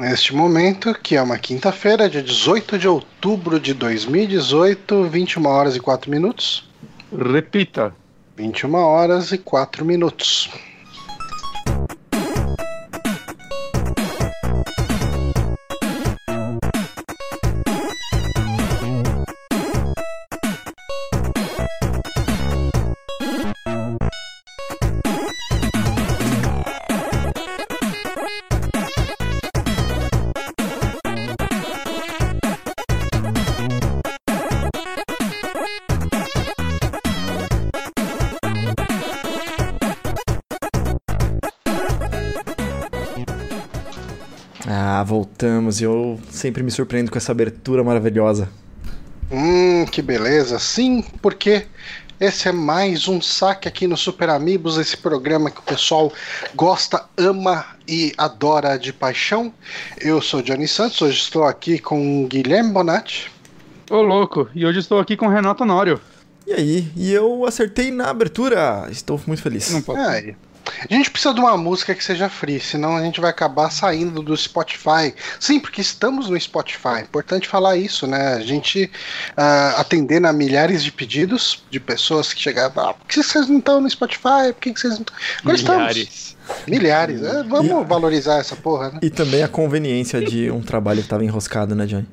Neste momento, que é uma quinta-feira, dia 18 de outubro de 2018, 21 horas e 4 minutos. Repita. 21 horas e 4 minutos. Voltamos e eu sempre me surpreendo com essa abertura maravilhosa. Hum, que beleza. Sim, porque esse é mais um saque aqui no Super Amigos, esse programa que o pessoal gosta, ama e adora de paixão. Eu sou Johnny Santos, hoje estou aqui com Guilherme Bonatti. Ô, louco. E hoje estou aqui com o Renato Honório. E aí? E eu acertei na abertura. Estou muito feliz. Não pode. Aí. A gente precisa de uma música que seja free, senão a gente vai acabar saindo do Spotify. Sim, porque estamos no Spotify. Importante falar isso, né? A gente uh, atendendo a milhares de pedidos de pessoas que chegavam. Ah, por que vocês não estão no Spotify? Por que vocês não estão. Agora Milhares. estamos. Milhares. É, vamos valorizar essa porra, né? E também a conveniência de um trabalho que estava enroscado, né, Johnny?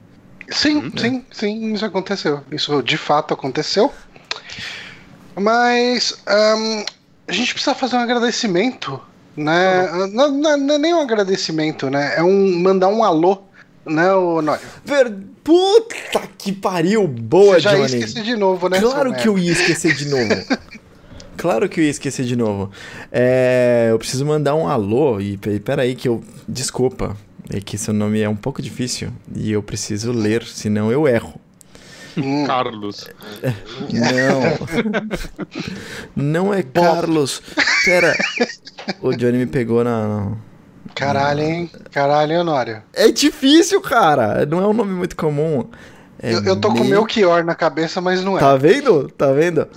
Sim, sim, sim, isso aconteceu. Isso de fato aconteceu. Mas ahn, a gente precisa fazer um agradecimento, né? Não, não- não é nem um agradecimento, né? É um mandar um alô, né, Honório? Ver... Puta que pariu! Boa, Você já ia Johnny! esquecer de novo, né? Claro que eu ia esquecer de novo. Claro que eu ia esquecer de novo. É, eu preciso mandar um alô e pe- peraí que eu. Desculpa. É que seu nome é um pouco difícil e eu preciso ler, senão eu erro. Hum, Carlos. Não. Não é Carlos. Pera. O Johnny me pegou na. na- caralho, hein? Caralho, Honório. É difícil, cara. Não é um nome muito comum. É eu, eu tô com o Me- Melchior na cabeça, mas não é. Tá vendo? Tá vendo?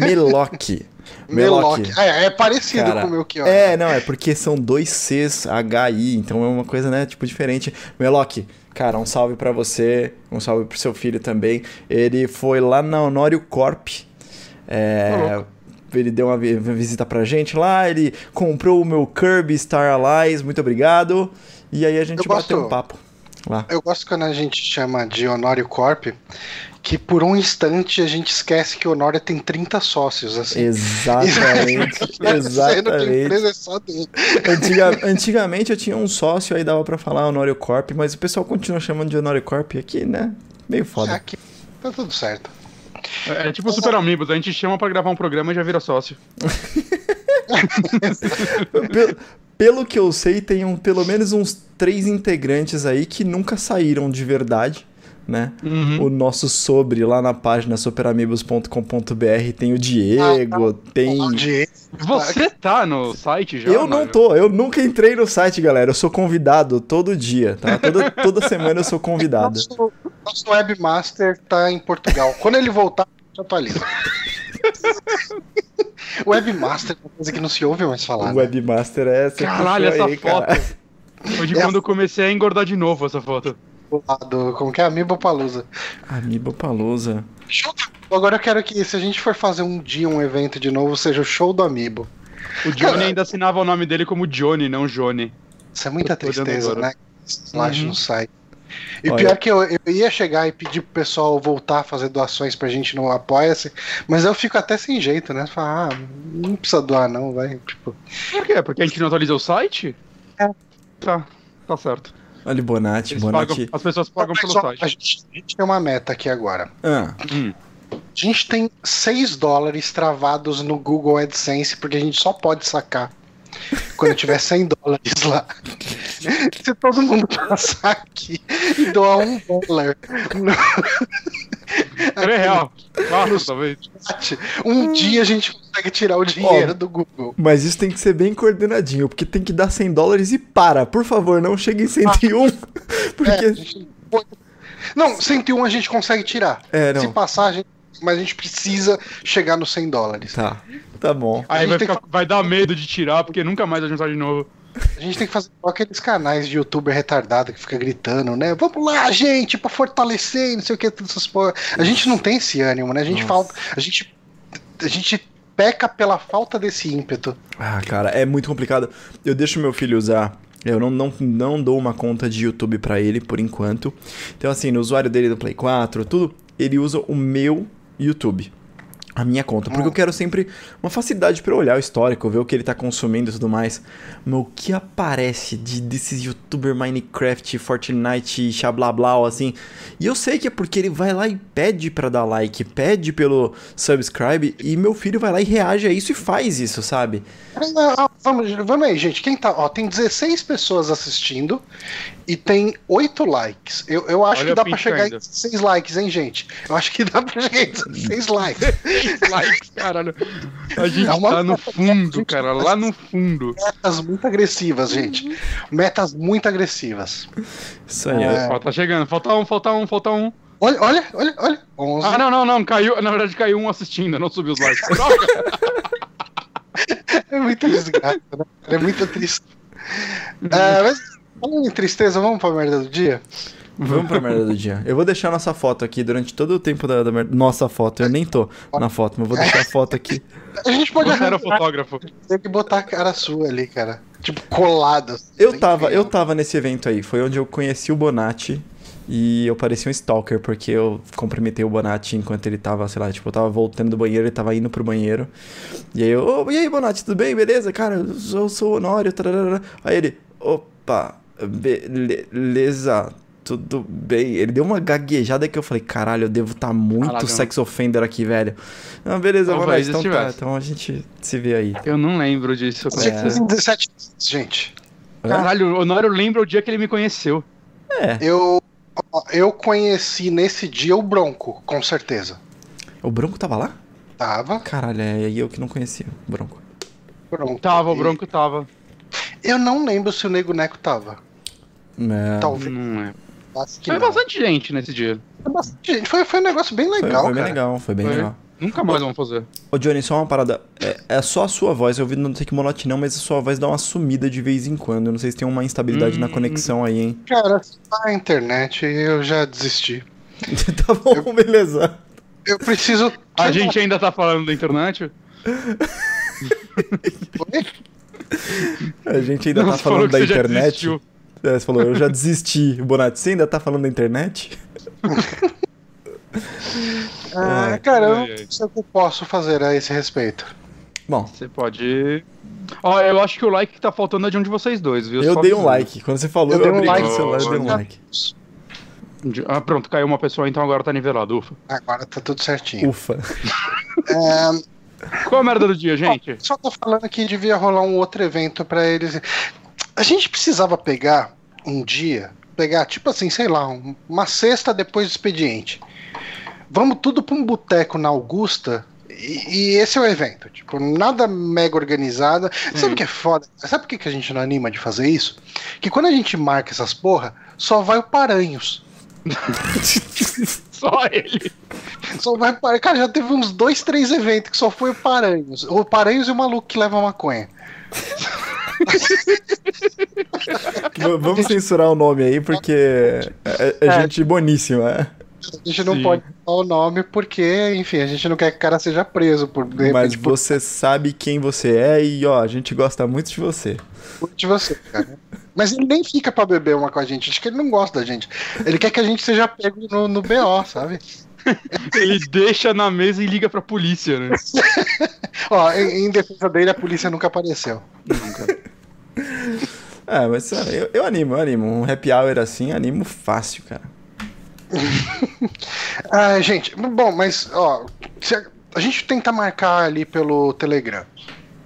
Meloc. Meloc. É, é parecido Cara, com o Melchior. É, não, é porque são dois Cs, HI, então é uma coisa, né, tipo, diferente. Meloc, cara, um salve pra você, um salve pro seu filho também. Ele foi lá na Honório Corp. É, ele deu uma, vi- uma visita pra gente lá, ele comprou o meu Kirby Star Allies, muito obrigado. E aí a gente Eu gosto- bateu um papo lá. Eu gosto quando a gente chama de Honório Corp, que por um instante a gente esquece que o Honório tem 30 sócios, assim. Exatamente, Sendo que a exatamente. empresa é só dele. Antiga- antigamente eu tinha um sócio, aí dava pra falar Honório Corp, mas o pessoal continua chamando de Honório Corp aqui, né? Meio foda. Aqui tá tudo certo. É, é tipo Super Amigos, a gente chama pra gravar um programa e já vira sócio. Pelo, pelo que eu sei, tem um- pelo menos uns três integrantes aí que nunca saíram de verdade, né? Uhum. O nosso sobre lá na página superamigos.com.br tem o Diego, tem. Onde Você tá no site já? Eu não tô, eu nunca entrei no site, galera. Eu sou convidado todo dia, tá? Toda, toda semana eu sou convidado. nosso, nosso webmaster tá em Portugal. Quando ele voltar, a gente atualiza. webmaster é uma coisa que não se ouve mais falar. O né? webmaster é essa Caralho, essa aí, foto. cara. Foi de É a quando eu comecei a engordar de novo essa foto. Do, como que é? Amiibo Palusa. Amiibo Palusa. Agora eu quero que, se a gente for fazer um dia um evento de novo, seja o show do Amiibo. O Johnny ainda assinava o nome dele como Johnny, não Johnny. Isso é muita tristeza, né? Slash Uhum. no site. E Olha. pior que eu, eu ia chegar e pedir pro pessoal voltar a fazer doações pra gente no Apoia-se, mas eu fico até sem jeito, né? Falar, ah, não precisa doar não, vai. Tipo, Por quê? Porque a gente não atualiza o site? É. Tá, tá certo. Olha o Bonatti, Eles Bonatti. pagam, as pessoas pagam pelo site. A gente, a gente tem uma meta aqui agora. Ah, Hum. A gente tem 6 dólares travados no Google AdSense, porque a gente só pode sacar quando tiver 100 dólares lá. Se todo mundo passar aqui e doar um dólar no Três real. Quatro, talvez. um dia a gente consegue tirar o dinheiro do Google. mas isso tem que ser bem coordenadinho, porque tem que dar 100 dólares e para. Por favor, não chegue em 101. É, a Porque. gente põe- Não, 101 a gente consegue tirar. É, não. Se passar, a gente... mas a gente precisa chegar nos 100 dólares. Tá, tá bom. A Aí gente vai, ficar- vai dar medo de tirar, porque nunca mais vai juntar de novo. A gente tem que fazer igual aqueles canais de youtuber retardado que fica gritando, né? Vamos lá, gente, pra fortalecer e não sei o que, todas essas porra. A gente não tem esse ânimo, né? A gente Nossa. falta. A gente. A gente peca pela falta desse ímpeto. Ah, cara, é muito complicado. Eu deixo meu filho usar. Eu não, não, não dou uma conta de YouTube pra ele por enquanto. Então, assim, no usuário dele do Play 4, tudo, ele usa o meu YouTube. A minha conta. Porque eu quero sempre uma facilidade pra eu olhar o histórico, ver o que ele tá consumindo e tudo mais. Mas o que aparece de desses youtuber Minecraft, Fortnite, xablablau, assim. E eu sei que é porque ele vai lá e pede pra dar like, pede pelo subscribe, e meu filho vai lá e reage a isso e faz isso, sabe? Vamos, vamos aí, gente. Quem tá. Ó, tem 16 pessoas assistindo e tem 8 likes. Eu, eu acho Olha que dá pra chegar ainda. em 16 likes, hein, gente? Eu acho que dá pra chegar em 16 likes. likes, caralho. A gente É uma tá no meta, fundo, gente. cara, lá no fundo. Metas muito agressivas, gente. Metas muito agressivas. Isso aí. É. Ó, tá chegando. Falta um, falta um, falta um. Olha, olha, olha, olha. 11. Ah, não, não, não. Caiu. Na verdade, caiu um assistindo, não subiu os likes. É muita desgraça, né? É muito triste. É, mas falando em tristeza, vamos pra merda do dia? Vamos pra merda do dia. Eu vou deixar nossa foto aqui durante todo o tempo da, da merda. Nossa foto, eu nem tô na foto, mas vou deixar a foto aqui. A gente pode Você era fotógrafo. tem que botar a cara sua ali, cara. Tipo, colada. Eu tava, eu tava nesse evento aí, foi onde eu conheci o Bonatti e eu parecia um stalker, porque eu cumprimentei o Bonatti enquanto ele tava, sei lá, tipo, eu tava voltando do banheiro, ele tava indo pro banheiro. E aí eu, "Ô, e aí, Bonatti, tudo bem? Beleza? Cara, eu sou, eu sou o Honório, tararara. Aí ele, opa, beleza. Tudo bem. Ele deu uma gaguejada que eu falei, caralho, eu devo estar muito Caralho. sex offender aqui, velho. Ah, beleza, Talvez Bonatti, então tá. Então a gente se vê aí. Eu não lembro disso. Você É. fez em 17 anos, gente. Caralho, o Honório lembra o dia que ele me conheceu. É, Eu, eu conheci nesse dia o Bronco, com certeza. o Bronco tava lá? Tava. Caralho, é eu que não conhecia o Bronco. Bronco. Tava, o Bronco tava. Eu não lembro se o Nego Neco tava. É, Talvez. Não é. que Foi não. bastante gente nesse dia. Foi bastante gente. Foi, foi um negócio bem foi, legal, foi bem cara. legal, foi bem Foi. legal. Nunca mais vamos fazer. Ô Johnny, só uma parada. É, é só a sua voz, eu ouvi no Take Monote não, mas a sua voz dá uma sumida de vez em quando. Eu não sei se tem uma instabilidade na Hum. conexão aí, hein? Cara, na internet eu já desisti. tá bom, beleza. Eu preciso. A gente ainda tá falando da internet? A gente ainda tá Você falou falando que da internet. desistiu. É, você falou, eu já desisti. Bonatti, você ainda tá falando da internet? Ah, cara, eu não sei o que eu posso fazer a esse respeito. Bom, Você pode. Ó, eu acho que o like que tá faltando é de um de vocês dois, viu? eu Só dei um like. Quando você falou, Eu eu, dei um like. o celular e dei um like. Ah, pronto, caiu uma pessoa, então agora tá nivelado, ufa. Agora tá tudo certinho. Ufa. É, Qual a merda do dia, gente? só tô falando que devia rolar um outro evento pra eles. A gente precisava pegar um dia, pegar tipo assim, sei lá, um- uma sexta depois do expediente. Vamos tudo pra um boteco na Augusta. E, e esse é o evento, tipo, nada mega organizado. Sabe o que é foda? Sabe por que, que a gente não anima de fazer isso? Que quando a gente marca essas porra, só vai o Paranhos. Só ele. Só vai para. Cara, já teve uns dois, três eventos que só foi o Paranhos. O Paranhos e o maluco que leva maconha. Vamos censurar o nome aí, porque é, é É. gente boníssima. é. A gente não Sim. pode falar o nome porque, enfim, a gente não quer que o cara seja preso por de Mas repente, por você sabe quem você é e, ó, a gente gosta muito de você. culpa de você, cara. Mas ele nem fica pra beber uma com a gente. Acho que ele não gosta da gente. Ele quer que a gente seja pego no, no BO, sabe? Ele deixa na mesa e liga pra polícia, né? Ó, em, em defesa dele, a polícia nunca apareceu. Nunca. É, mas eu, eu animo, eu animo. Um happy hour assim, animo fácil, cara. Ah, gente, bom, mas, ó, se a, a gente tenta marcar ali pelo Telegram,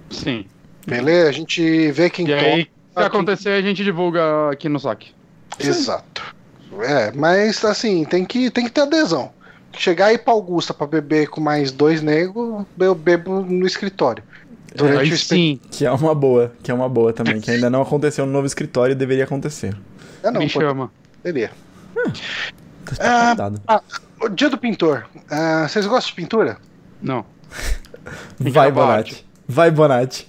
Sim. beleza? A gente vê quem E aí, se acontecer, a gente divulga aqui no saque. Exato. É, mas assim, tem que, tem que ter adesão. Chegar aí pra Augusta pra beber com mais dois negros, eu bebo no escritório. Durante o Aí espe- sim, Que é uma boa, que é uma boa também, que ainda não aconteceu no novo escritório e deveria acontecer. Ah, não, me chama. poderia. Tá Ah, convidado. O dia do pintor. Ah, vocês gostam de pintura? Não. Que Vai, Bonatti. Vai, Bonatti.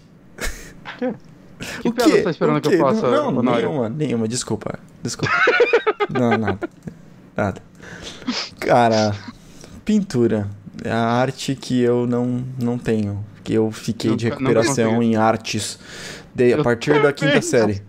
Que O piada você tá esperando O que eu faça, Não, não nenhuma, nenhuma, desculpa. Desculpa. não, nada. Nada. Cara, pintura. É a arte que eu não, não tenho. Que eu fiquei de recuperação em artes de, a Eu partir da quinta série.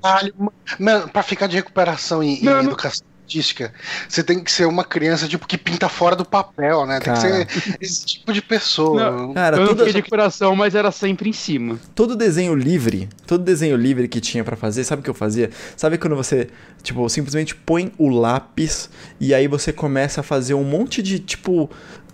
Mano, pra ficar de recuperação em, em Não, educação artística, você tem que ser uma criança tipo que pinta fora do papel, né? Tem Cara. que ser esse tipo de pessoa. Não. Cara, eu toda- fiquei de recuperação, mas era sempre em cima. todo desenho livre, todo desenho livre que tinha pra fazer, sabe o que eu fazia? Sabe quando você, tipo, simplesmente põe o lápis e aí você começa a fazer um monte de, tipo,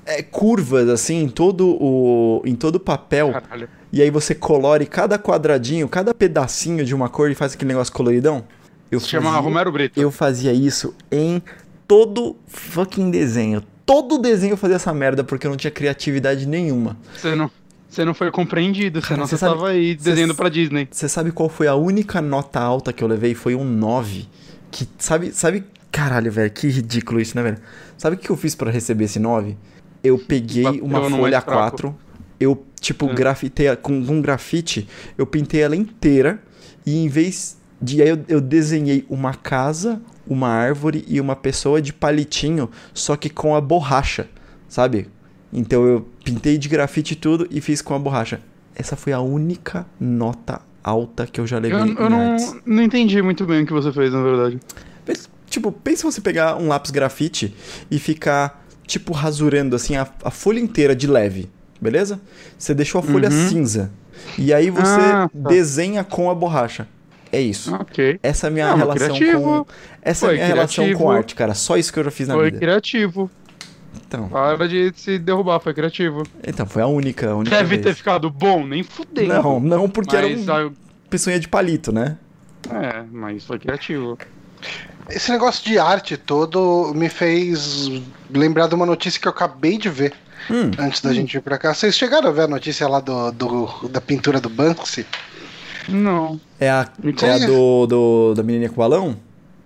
é, curvas assim em todo o em todo o papel Caralho. e aí você colore cada quadradinho, cada pedacinho de uma cor e faz aquele negócio coloridão? Eu Se chama Romero Brito. eu fazia isso em todo fucking desenho. Todo desenho eu fazia essa merda porque eu não tinha criatividade nenhuma. Você não, você não foi compreendido, Cara, senão você sabe- tava aí desenhando pra Disney. Você sabe qual foi a única nota alta que eu levei? Foi um 9. Que, sabe, sabe, caralho, velho, que ridículo isso, né, velho? Sabe o que eu fiz pra receber esse 9? Eu peguei uma folha mais fraco. A4, eu, tipo, É. grafitei, com, com grafite, eu pintei ela inteira e em vez de, aí eu, eu desenhei uma casa, uma árvore e uma pessoa de palitinho, só que com a borracha, sabe? Então eu pintei de grafite tudo e fiz com a borracha. Essa foi a única nota alta que eu já levei Eu, em eu não, artes. não entendi muito bem o que você fez, na verdade. Tipo, pensa você pegar um lápis grafite e ficar, tipo, rasurando assim a, a folha inteira de leve, beleza? Você deixou a folha Uhum. cinza. E aí você Ah, tá. desenha com a borracha. É isso. Ok. Essa é a minha Não, relação criativo. com. Essa é a Foi minha relação criativo. com arte, cara. Só isso que eu já fiz na Foi vida. criativo. Então, Para de se derrubar, foi criativo. então, foi a única, a única Deve vez. ter ficado bom, nem fudendo. Não, não, porque era mas, um pessoa de palito, né? É, mas foi criativo. Esse negócio de arte todo me fez lembrar de uma notícia que eu acabei de ver Hum, antes da gente vir pra cá. Vocês chegaram a ver a notícia lá do, do- da pintura do Banksy? Não. é a, é a do, do, da menininha com o balão?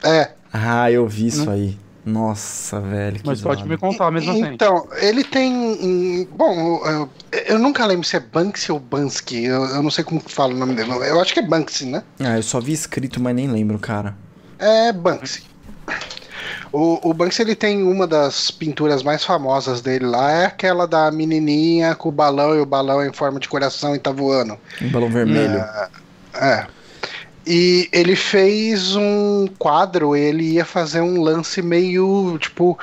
É. Ah, eu vi isso aí. Nossa, velho. Que Mas pode me contar mesmo assim. Então, ele tem. hum, Bom, eu, eu nunca lembro se é Banksy ou Bansky. Eu, eu não sei como que fala o nome dele. Eu acho que é Banksy, né? Ah, eu só vi escrito, mas nem lembro, cara. É Banksy. O, o Banksy ele tem uma das pinturas mais famosas dele lá, é aquela da menininha com o balão e o balão em forma de coração e tá voando. Um balão vermelho. É. E ele fez um quadro, ele ia fazer um lance meio, tipo,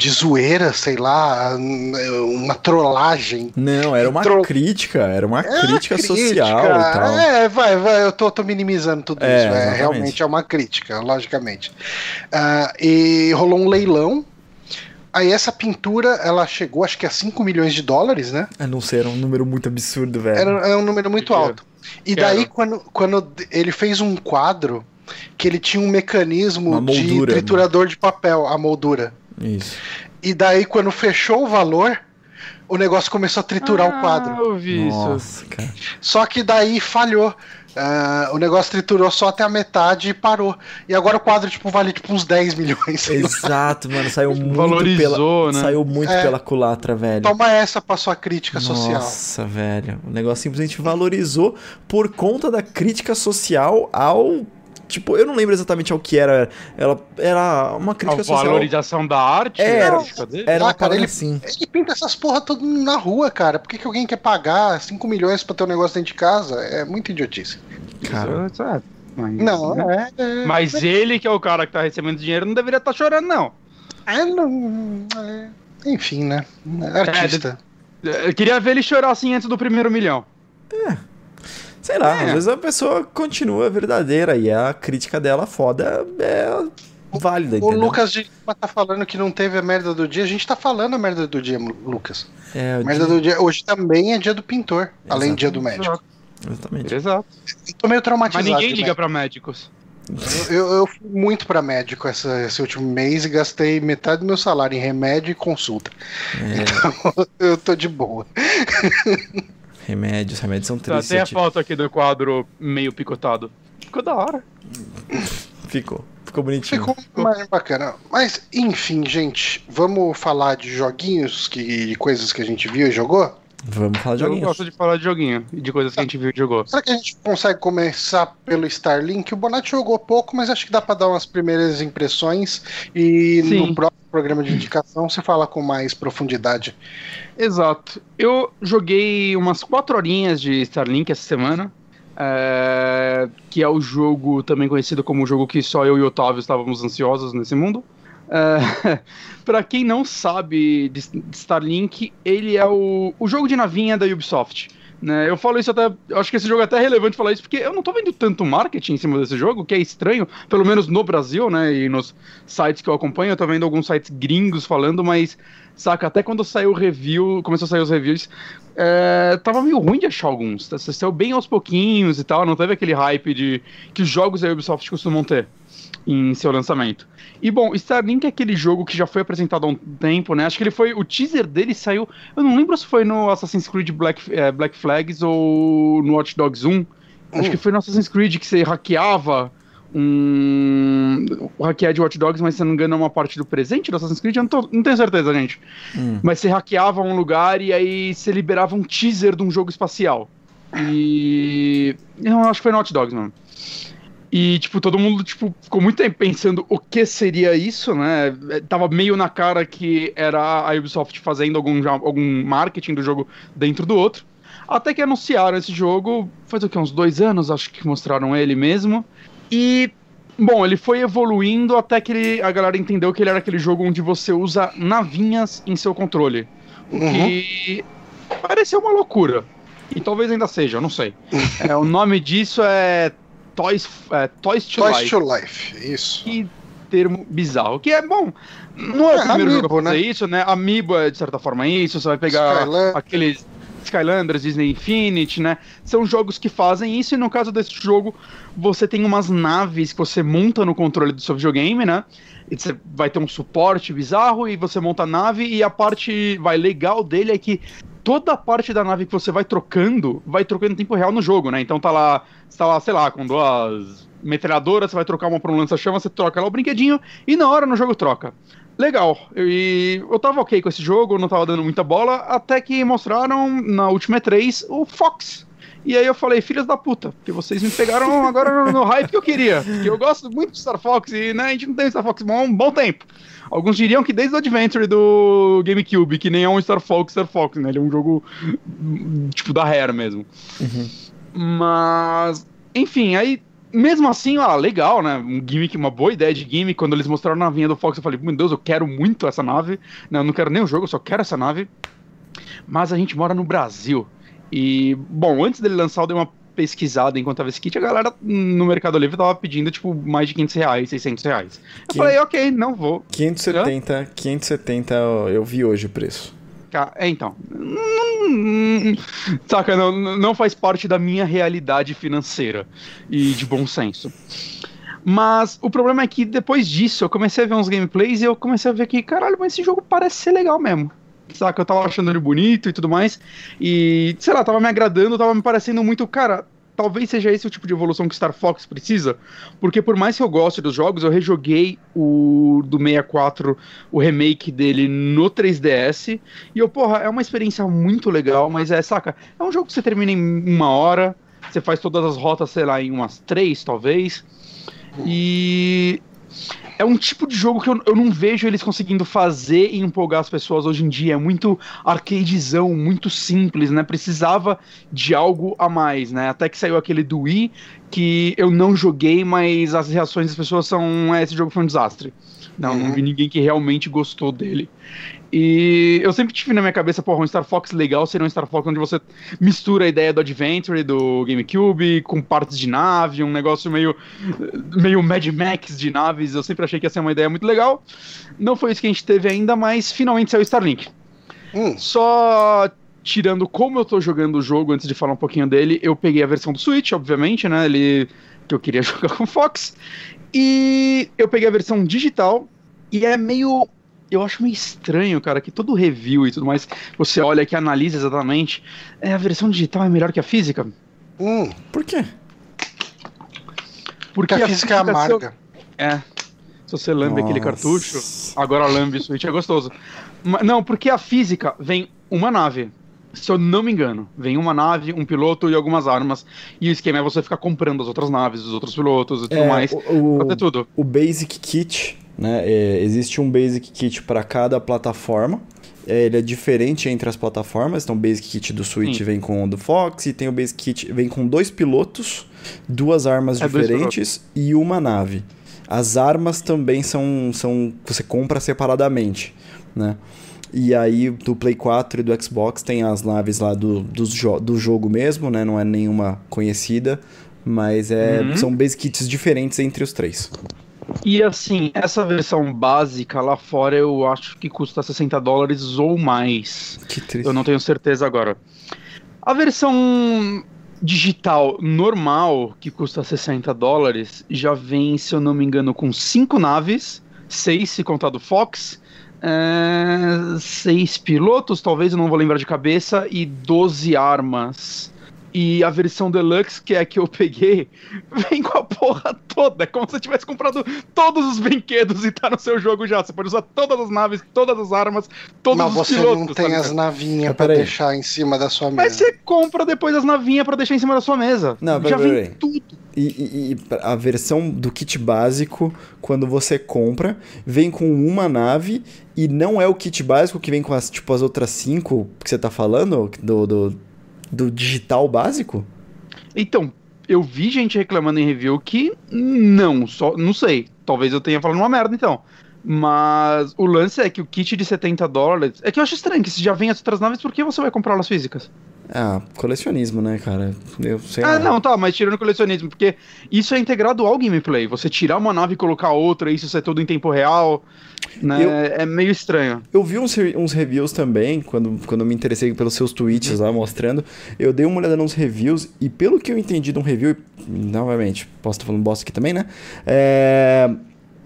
de zoeira, sei lá, uma trollagem. Não, era uma Tro- crítica, era uma É crítica, crítica, social e tal. É, vai, vai, eu tô, tô minimizando tudo É, isso. É, realmente é uma crítica, logicamente. Ah, e rolou um leilão. Aí essa pintura, ela chegou acho que a 5 milhões de dólares, né? Eu não sei, era um número muito absurdo, velho. Era, era um número muito Quero. alto. E Quero. daí, quando, quando ele fez um quadro que ele tinha um mecanismo Uma de moldura, né? triturador de papel, a moldura. Isso. E daí, quando fechou o valor, o negócio começou a triturar o quadro. Ah, eu vi isso. Nossa, cara. Só que daí falhou. Ah, o negócio triturou só até a metade e parou. E agora o quadro tipo, vale tipo uns 10 milhões. sei lá. Exato, mano, saiu muito Valorizou, pela, né? Saiu muito É. pela culatra, velho. Toma essa pra sua crítica social. Nossa, velho. O negócio simplesmente valorizou por conta da crítica social ao. Tipo, eu não lembro exatamente ao que era. Ela era uma A crítica social. valorização da arte? É, a era- dele? Era uma Ah, cara, parada ele- assim. Ele pinta essas porra tudo na rua, cara. Por que, que alguém quer pagar 5 milhões pra ter um negócio dentro de casa? É muito idiotice. Cara. Isso é- mas, Não, né? é. é Mas ele, que é o cara que tá recebendo dinheiro, não deveria estar chorando, não. é, não. é, enfim, né? Artista. Eu queria ver ele chorar assim antes do primeiro milhão. Sei lá, É. às vezes a pessoa continua verdadeira e a crítica dela foda é válida, o entendeu? Lucas de Lima tá falando que não teve a merda do dia. A gente tá falando a merda do dia, Lucas. É, A eu merda digo- do dia. Hoje também é dia do pintor, além do dia do médico. Exatamente. Exato. Eu tô meio Mas traumatizado. ninguém de liga pra médicos. Eu, eu fui muito pra médico essa- esse último mês e gastei metade do meu salário em remédio e consulta. É, Então, eu tô de boa. Remédios, remédios são Tá, tristes. tem a tipo, foto aqui do quadro meio picotado. Ficou da hora. Ficou. Ficou bonitinho. Ficou mais bacana. Mas, enfim, gente, vamos falar de joguinhos, que, de coisas que a gente viu e jogou? Vamos falar de Eu joguinhos. gosto de falar de joguinho e de coisas que a gente viu e jogou. Será que a gente consegue começar pelo Starlink? O Bonatti jogou pouco, mas acho que dá pra dar umas primeiras impressões e Sim. no próximo programa de indicação você fala com mais profundidade. Exato. Eu joguei umas 4 horinhas de Starlink essa semana. é, que é o jogo também conhecido como o jogo que só eu e o Otávio estávamos ansiosos nesse mundo. É, para quem não sabe de Starlink, ele é o, o jogo de navinha da Ubisoft. Né? Eu falo isso até. Acho que esse jogo é até relevante falar isso, porque eu não tô vendo tanto marketing em cima desse jogo, que é estranho, pelo menos no Brasil, né? E nos sites que eu acompanho, eu tô vendo alguns sites gringos falando, mas, saca, até quando saiu o review, começou a sair os reviews, é, tava meio ruim de achar alguns. tá? Saiu bem aos pouquinhos e tal, não teve aquele hype de que os jogos da Ubisoft costumam ter em seu lançamento. E bom, Starlink é aquele jogo que já foi apresentado há um tempo, né? Acho que ele foi. O teaser dele saiu. Eu não lembro se foi no Assassin's Creed Black, eh, Black Flags ou no Watch Dogs 1. Acho Hum. que foi no Assassin's Creed que você hackeava um. Hackear de Watch Dogs, mas se não me engano é uma parte do presente do Assassin's Creed. Eu não, tô- não tenho certeza, gente. Hum. Mas você hackeava um lugar e aí você liberava um teaser de um jogo espacial. E. Eu acho que foi no Hot Dogs, mano. E, tipo, todo mundo, tipo, ficou muito tempo pensando o que seria isso, né? É, Tava meio na cara que era a Ubisoft fazendo algum, algum marketing do jogo dentro do outro. Até que anunciaram esse jogo, faz o que, uns dois anos, acho que mostraram ele mesmo. E, bom, ele foi evoluindo até que ele- a galera entendeu que ele era aquele jogo onde você usa navinhas em seu controle. O Uhum. que pareceu uma loucura. E talvez ainda seja, eu não sei. É, o nome disso é Toys, é, Toys to Toys Life. to Life, isso. Que termo bizarro. Que é bom. Não é, É, o primeiro jogo a Amiibo, fazer né? isso, né? Amiibo é de certa forma isso. Você vai pegar aqueles Skylanders, Disney Infinity, né? São jogos que fazem isso, e no caso desse jogo, você tem umas naves que você monta no controle do seu videogame, né? E você vai ter um suporte bizarro e você monta a nave, e a parte vai legal dele é que toda a parte da nave que você vai trocando, vai trocando em tempo real no jogo, né? Então tá lá, tá lá, sei lá, com duas metralhadoras, você vai trocar uma pra um lança-chama, você troca lá o brinquedinho, e na hora no jogo troca. Legal. E eu tava ok com esse jogo, não tava dando muita bola, até que mostraram na última E3 o Fox. E aí eu falei, filhos da puta, porque vocês me pegaram agora no, no hype que eu queria. Porque eu gosto muito de Star Fox e né, a gente não tem Star Fox há um bom tempo. Alguns diriam que desde o Adventure do GameCube, que nem é um Star Fox, Star Fox, né? Ele é um jogo hum, tipo da Rare mesmo. Mas, enfim, aí mesmo assim, ah, legal, né? Um gimmick, uma boa ideia de gimmick. Quando eles mostraram a navinha do Fox, eu falei, meu Deus, eu quero muito essa nave. Não, eu não quero nem o jogo, eu só quero essa nave. Mas a gente mora no Brasil. E, bom, antes dele lançar, eu dei uma pesquisada enquanto tava esse kit. A galera no Mercado Livre tava pedindo, tipo, mais de 500 reais, 600 reais. Eu falei, ok, não vou. 570, 570 eu vi hoje o preço. Ca- É, então. Hum, Saca, não, não faz parte da minha realidade financeira e de bom senso. Mas o problema é que depois disso eu comecei a ver uns gameplays e eu comecei a ver que, caralho, mas esse jogo parece ser legal mesmo. Saca, eu tava achando ele bonito e tudo mais. E, sei lá, tava me agradando, tava me parecendo muito, cara. Talvez seja esse o tipo de evolução que Star Fox precisa, porque por mais que eu goste dos jogos, eu rejoguei o do 64, o remake dele no 3DS, e eu, porra, é uma experiência muito legal, mas é, saca, é um jogo que você termina em uma hora, você faz todas as rotas, sei lá, em umas três, talvez, e é um tipo de jogo que eu, eu não vejo eles conseguindo fazer e empolgar as pessoas hoje em dia. É muito arcadezão, muito simples, né? Precisava de algo a mais, né? Até que saiu aquele do Wii, que eu não joguei, mas as reações das pessoas são: "É, esse jogo foi um desastre. Não, não Uhum. vi ninguém que realmente gostou dele. E eu sempre tive na minha cabeça, porra, um Star Fox legal seria um Star Fox onde você mistura a ideia do Adventure, do GameCube, com partes de nave, um negócio meio, meio Mad Max de naves. Eu sempre achei que ia ser uma ideia muito legal. Não foi isso que a gente teve ainda, mas finalmente saiu o Starlink. Hum, Só tirando como eu tô jogando o jogo, antes de falar um pouquinho dele, eu peguei a versão do Switch, obviamente, né? Ele que eu queria jogar com o Fox. E eu peguei a versão digital e é meio eu acho meio estranho, cara, que todo review e tudo mais, você olha que analisa exatamente, é a versão digital é melhor que a física? hum, Por quê? porque a física é amarga. É. Se você lambe aquele Nossa. cartucho, agora lambe o Switch, é gostoso. Não, porque a física vem uma nave. Se eu não me engano. Vem uma nave, um piloto e algumas armas. E o esquema é você ficar comprando as outras naves, os outros pilotos e tudo É, mais. o- ter tudo. O Basic Kit, né? é, existe um Basic Kit para cada plataforma. É, ele é diferente entre as plataformas. Então, o Basic Kit do Switch Sim. vem com o do Fox e tem o Basic Kit vem com dois pilotos, duas armas É, diferentes e uma nave. As armas também são são você compra separadamente, né? E aí, do Play 4 e do Xbox tem as naves lá do, do, jo do jogo mesmo, né? Não é nenhuma conhecida, mas é, Uhum. são basic kits diferentes entre os três. E assim, essa versão básica lá fora eu acho que custa 60 dólares ou mais. Que triste. Eu não tenho certeza agora. A versão digital normal, que custa 60 dólares, já vem, se eu não me engano, com cinco naves, seis se contar do Fox, é, seis pilotos, talvez eu não vou lembrar de cabeça, e 12 armas. E a versão deluxe, que é a que eu peguei, vem com a porra toda. É como se você tivesse comprado todos os brinquedos e tá no seu jogo já. Você pode usar todas as naves, todas as armas, todos Mas os você pilotos. não tem tá as navinhas Mas pra peraí. deixar em cima da sua Mas mesa. você compra depois as navinhas pra deixar em cima da sua mesa. Não, Já peraí, vem tudo. E, e- e a versão do kit básico, quando você compra, vem com uma nave e não é o kit básico que vem com as, tipo, as outras cinco que você tá falando, do, do, do digital básico? Então, eu vi gente reclamando em review que não, só não sei. Talvez eu tenha falado uma merda então. Mas o lance é que o kit de 70 dólares. É que eu acho estranho que se já vem as outras naves, por que você vai comprar elas físicas? Ah, colecionismo, né, cara? Eu sei Ah, lá. não, tá, mas tirando colecionismo, porque isso é integrado ao gameplay. Você tirar uma nave e colocar outra, isso é tudo em tempo real, né? Eu- É meio estranho. Eu vi uns, uns reviews também, quando, quando eu me interessei pelos seus tweets lá mostrando. Eu dei uma olhada nos reviews e pelo que eu entendi de um review, e, novamente, posso estar falando bosta aqui também, né? É,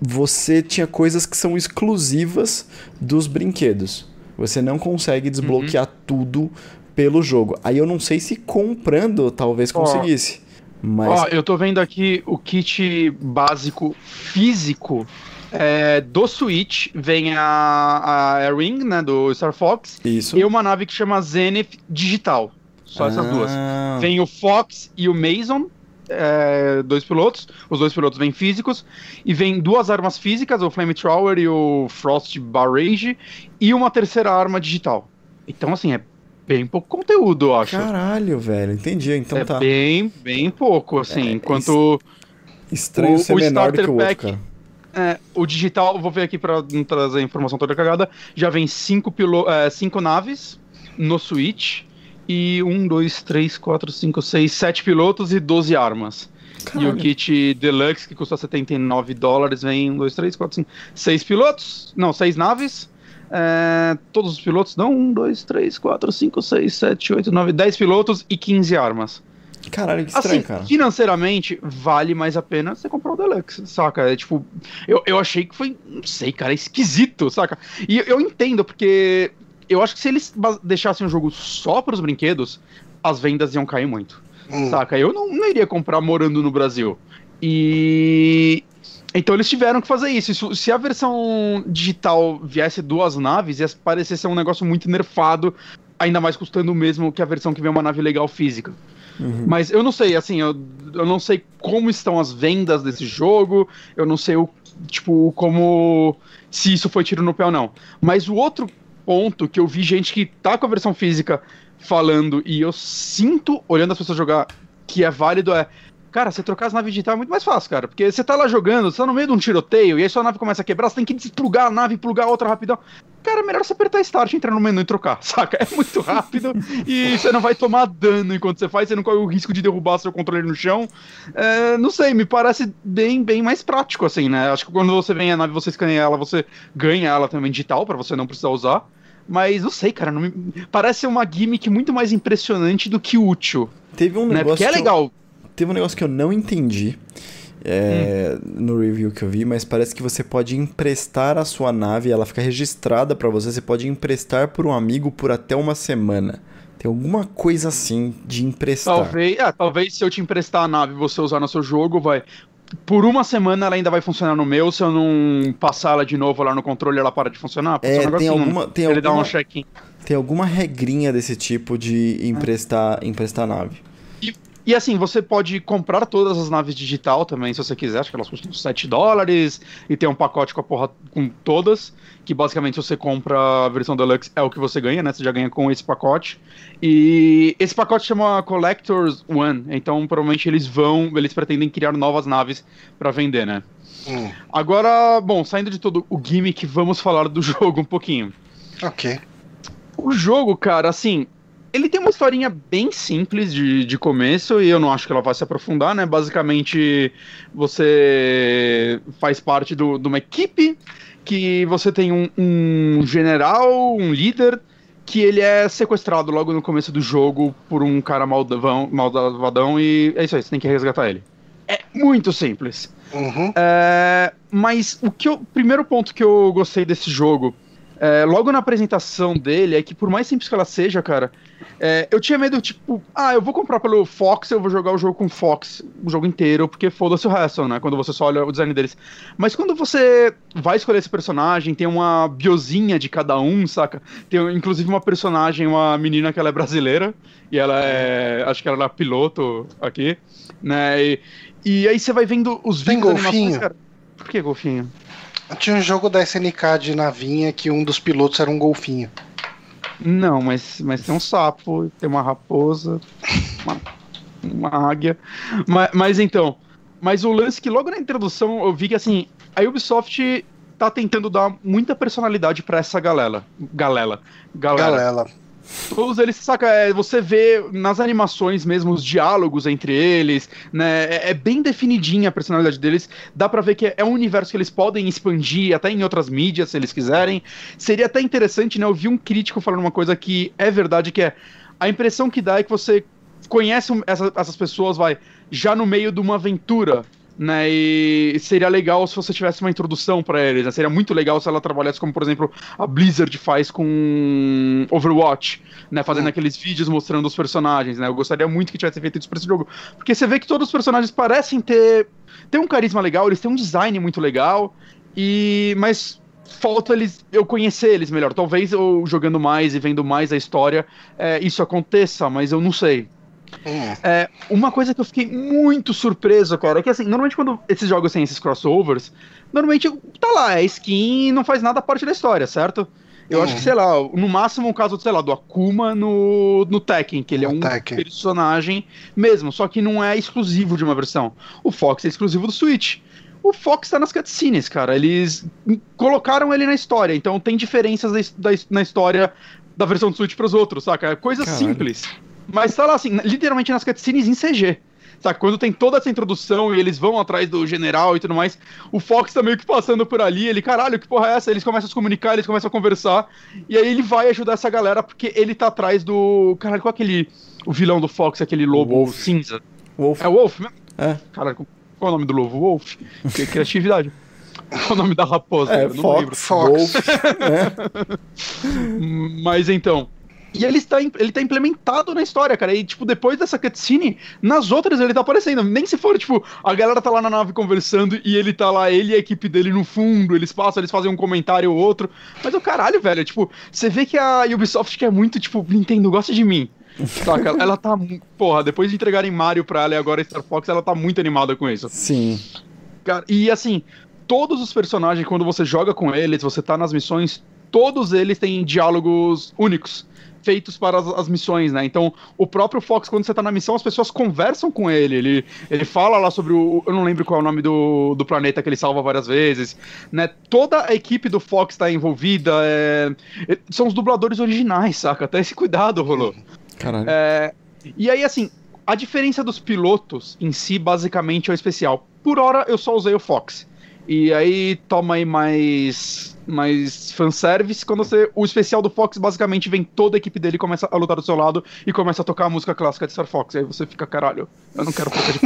você tinha coisas que são exclusivas dos brinquedos. Você não consegue desbloquear tudo pelo jogo. Aí eu não sei se comprando talvez Ó. conseguisse. Mas. Ó, eu tô vendo aqui o kit básico físico é, do Switch. Vem a, a Ring, né, do Star Fox, isso. e uma nave que chama Zenith Digital. Só essas duas. Ah, Vem o Fox e o Mason, é, dois pilotos. Os dois pilotos vêm físicos. E vem duas armas físicas, o Flamethrower e o Frost Barrage. E uma terceira arma digital. Então, assim, é bem pouco conteúdo, eu acho. Caralho, velho. Entendi. Então é tá. bem, bem pouco, assim. É, enquanto Estranho o- ser o menor do starter que o outro, pack- cara. é, o digital, vou ver aqui pra não trazer a informação toda cagada, já vem cinco, pilo é, cinco naves no Switch. E um, dois, três, quatro, cinco, seis, sete pilotos e 12 armas. E Caralho. o kit Deluxe, que custa 79 dólares, vem um, dois, três, quatro, cinco, seis pilotos. Não, seis naves. É, todos os pilotos, não, um, dois, três, quatro, cinco, seis, sete, oito, nove, dez pilotos e 15 armas. Caralho, que estranho, Assim, cara. financeiramente, vale mais a pena você comprar o Deluxe, saca? É tipo, eu, eu achei que foi, não sei, cara, é esquisito, saca? E eu entendo, porque eu acho que se eles deixassem o jogo só pros brinquedos, as vendas iam cair muito, Hum. saca? Eu não, não iria comprar morando no Brasil. E. Então eles tiveram que fazer isso. Isso- Se a versão digital viesse duas naves, ia parecer ser um negócio muito nerfado, ainda mais custando o mesmo que a versão que vem uma nave legal física. Uhum. Mas eu não sei, assim, eu, eu não sei como estão as vendas desse jogo, eu não sei o, tipo, como se isso foi tiro no pé ou não. Mas o outro ponto que eu vi gente que tá com a versão física falando e eu sinto, olhando as pessoas jogar, que é válido é. Cara, você trocar as naves digitais é muito mais fácil, cara. Porque você tá lá jogando, você tá no meio de um tiroteio, e aí sua nave começa a quebrar, você tem que desplugar a nave e plugar a outra rapidão. Cara, é melhor você apertar Start, entrar no menu e trocar, saca? É muito rápido e você não vai tomar dano enquanto você faz, você não corre o risco de derrubar seu controle no chão. É, não sei, me parece bem, bem mais prático, assim, né? Acho que quando você vem a nave você escaneia ela, você ganha ela também digital, pra você não precisar usar. Mas não sei, cara, não me... parece uma gimmick muito mais impressionante do que útil, Teve um né? negócio. Porque é que eu- legal. Teve um negócio que eu não entendi é, no review que eu vi, mas parece que você pode emprestar a sua nave, ela fica registrada pra você, você pode emprestar por um amigo por até uma semana. Tem alguma coisa assim de emprestar. Talvez, é, talvez se eu te emprestar a nave e você usar no seu jogo, vai. Por uma semana ela ainda vai funcionar no meu, se eu não passar ela de novo lá no controle, ela para de funcionar. É, tem alguma- tem Ele dá alguma- um check-in. tem alguma regrinha desse tipo de emprestar, emprestar nave. E assim, você pode comprar todas as naves digital também, se você quiser. Acho que elas custam 7 dólares. E tem um pacote com a porra com todas. Que basicamente, se você compra a versão Deluxe, é o que você ganha, né? Você já ganha com esse pacote. E esse pacote chama Collectors One. Então, provavelmente, eles vão. Eles pretendem criar novas naves para vender, né? Hum. Agora, bom, saindo de todo o gimmick, vamos falar do jogo um pouquinho. Ok. O jogo, cara, assim, ele tem uma historinha bem simples de, de começo e eu não acho que ela vai se aprofundar, né? Basicamente, você faz parte do, de uma equipe que você tem um, um general, um líder, que ele é sequestrado logo no começo do jogo por um cara maldavão, maldavadão e é isso aí, você tem que resgatar ele. É muito simples. Uhum. É, mas o que eu, primeiro ponto que eu gostei desse jogo, é, logo na apresentação dele, é que por mais simples que ela seja, cara, é, eu tinha medo, tipo, ah, eu vou comprar pelo Fox, eu vou jogar o jogo com Fox o jogo inteiro, porque foda-se o resto, né? Quando você só olha o design deles. Mas quando você vai escolher esse personagem, tem uma biozinha de cada um, saca? Tem inclusive uma personagem, uma menina que ela é brasileira, e ela é. Acho que ela é piloto aqui, né? E, e aí você vai vendo os vídeos. Tem golfinho? Cara. Por que golfinho? Tinha um jogo da SNK de navinha que um dos pilotos era um golfinho. Não, mas, mas tem um sapo, tem uma raposa, uma, uma águia. Mas, mas então, mas o lance que logo na introdução eu vi que assim, a Ubisoft tá tentando dar muita personalidade para essa galera. Galera. Galera. galera. Todos eles, saca, é, você vê nas animações mesmo os diálogos entre eles, né? É, é, bem definidinha a personalidade deles. Dá pra ver que é um universo que eles podem expandir até em outras mídias, se eles quiserem. Seria até interessante, né? Eu vi um crítico falando uma coisa que é verdade, que é a impressão que dá é que você conhece essa, essas pessoas, vai, já no meio de uma aventura né? E seria legal se você tivesse uma introdução para eles, né? Seria muito legal se ela trabalhasse como, por exemplo, a Blizzard faz com Overwatch, né? Fazendo aqueles vídeos mostrando os personagens, né? Eu gostaria muito que tivesse feito isso pra esse jogo. Porque você vê que todos os personagens parecem ter, ter um carisma legal, eles têm um design muito legal, e mas falta eles, eu conhecer eles melhor. Talvez eu jogando mais e vendo mais a história, é, isso aconteça, mas eu não sei. É. é. uma coisa que eu fiquei muito surpreso, cara, é que assim, normalmente quando esses jogos têm esses crossovers, normalmente tá lá, é skin e não faz nada parte da história, certo? Eu acho que, sei lá, no máximo o caso, sei lá, do Akuma no, no Tekken, que ele é um Tekken. personagem mesmo, só que não é exclusivo de uma versão. O Fox é exclusivo do Switch. O Fox tá nas cutscenes, cara. Eles colocaram ele na história, então tem diferenças da, da, na história da versão do Switch pros outros, saca? É coisa Caralho. simples. Mas tá lá assim, literalmente nas cutscenes em CG. Sabe, quando tem toda essa introdução e eles vão atrás do general e tudo mais, o Fox tá meio que passando por ali, ele, caralho, que porra é essa? Eles começam a se comunicar, eles começam a conversar, e aí ele vai ajudar essa galera porque ele tá atrás do. Caralho, qual é aquele. O vilão do Fox, aquele lobo Wolf. cinza? Wolf. É o Wolf mesmo? É. Caralho, qual é o nome do lobo? Wolf? Que criatividade. Qual é o nome da raposa? É, Fox, Fox. Wolf. é. Mas então. E ele está, ele tá implementado na história, cara. E, tipo, depois dessa cutscene, nas outras ele tá aparecendo. Nem se for, tipo, a galera tá lá na nave conversando e ele tá lá, ele e a equipe dele no fundo, eles passam, eles fazem um comentário ou outro. Mas o caralho, velho, tipo, você vê que a Ubisoft quer muito, tipo, Nintendo gosta de mim. Saca? ela tá. Porra, depois de entregarem Mario pra ela e agora Star Fox, ela tá muito animada com isso. Sim. Cara, e assim, todos os personagens, quando você joga com eles, você tá nas missões, todos eles têm diálogos únicos feitos para as, as, missões, né? Então, o próprio Fox, quando você tá na missão, as pessoas conversam com ele. Ele, ele fala lá sobre o. Eu não lembro qual é o nome do, do planeta que ele salva várias vezes, né? Toda a equipe do Fox tá envolvida. É, são os dubladores originais, saca? Até esse cuidado rolou. Caralho. É, e aí, assim, a diferença dos pilotos em si, basicamente, é o especial. Por hora, eu só usei o Fox. E aí toma aí mais mais fanservice, quando você. O especial do Fox basicamente vem toda a equipe dele começa a lutar do seu lado e começa a tocar a música clássica de Star Fox. E aí você fica, caralho, eu não quero focar de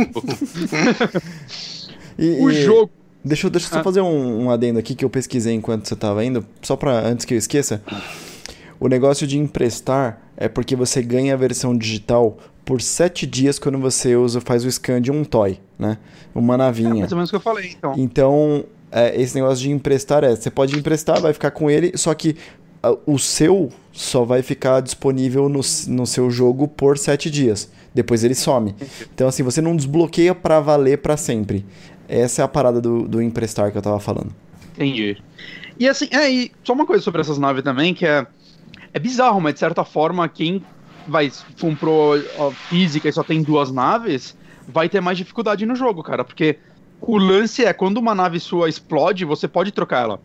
e, o e... jogo. Deixa eu, deixa eu só ah. fazer um, um, adendo aqui que eu pesquisei enquanto você tava indo, só pra antes que eu esqueça. O negócio de emprestar é porque você ganha a versão digital por sete dias quando você usa, faz o scan de um toy, né? Uma navinha. É mais ou menos o que eu falei, então. Então, é, esse negócio de emprestar é, você pode emprestar, vai ficar com ele, só que o seu só vai ficar disponível no, no seu jogo por sete dias. Depois ele some. Então, assim, você não desbloqueia para valer para sempre. Essa é a parada do, do emprestar que eu tava falando. Entendi. E assim, é, e só uma coisa sobre essas naves também, que é. É bizarro, mas de certa forma, quem vai comprou física e só tem duas naves, vai ter mais dificuldade no jogo, cara. Porque o lance é quando uma nave sua explode, você pode trocar ela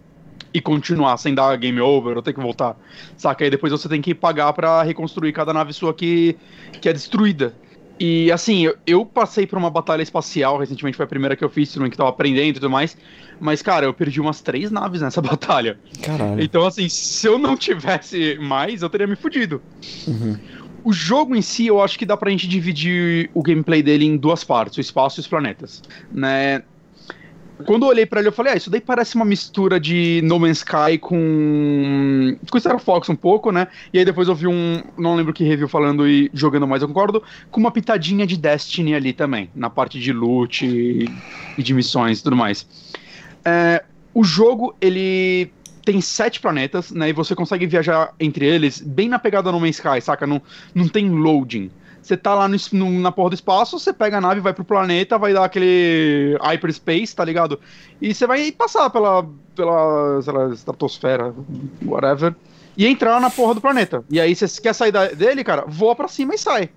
e continuar sem dar game over ou ter que voltar. Saca? Aí depois você tem que pagar para reconstruir cada nave sua que, que é destruída. E assim, eu, eu, passei por uma batalha espacial recentemente, foi a primeira que eu fiz, que tava aprendendo e tudo mais. Mas, cara, eu perdi umas três naves nessa batalha. Caralho. Então, assim, se eu não tivesse mais, eu teria me fudido. Uhum. O jogo em si, eu acho que dá pra gente dividir o gameplay dele em duas partes, o espaço e os planetas. Né? Quando eu olhei para ele, eu falei, ah, isso daí parece uma mistura de No Man's Sky com. com Star Fox um pouco, né? E aí depois eu vi um. Não lembro que review falando e jogando mais, eu concordo, com uma pitadinha de Destiny ali também, na parte de loot e, de missões e tudo mais. É, o jogo, ele tem sete planetas, né? E você consegue viajar entre eles bem na pegada No Man's Sky, saca? Não, não tem loading. Você tá lá no, no, na porra do espaço, você pega a nave, vai pro planeta, vai dar aquele hyperspace, tá ligado? E você vai passar pela, pela sei lá, estratosfera, whatever, e entrar na porra do planeta. E aí, você quer sair da, dele, cara, voa pra cima e sai.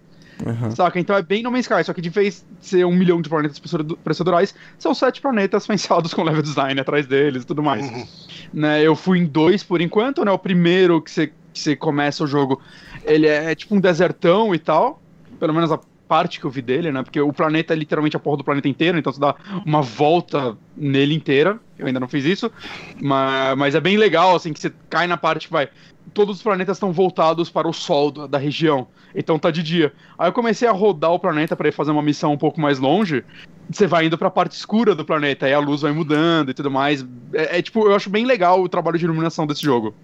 Uhum. Saca? Então é bem No Man's Sky, só que de vez de ser um milhão de planetas procedurais, são sete planetas pensados com level design atrás deles e tudo mais. Uhum. Né, eu fui em dois por enquanto, né? O primeiro que você, que você começa o jogo, ele é, é tipo um desertão e tal pelo menos a parte que eu vi dele, né? Porque o planeta é literalmente a porra do planeta inteiro, então você dá uma volta nele inteira. Eu ainda não fiz isso, mas, mas é bem legal, assim, que você cai na parte que vai. Todos os planetas estão voltados para o sol da, da região, então tá de dia. Aí eu comecei a rodar o planeta para ir fazer uma missão um pouco mais longe. Você vai indo para a parte escura do planeta, aí a luz vai mudando e tudo mais. É, é tipo, eu acho bem legal o trabalho de iluminação desse jogo.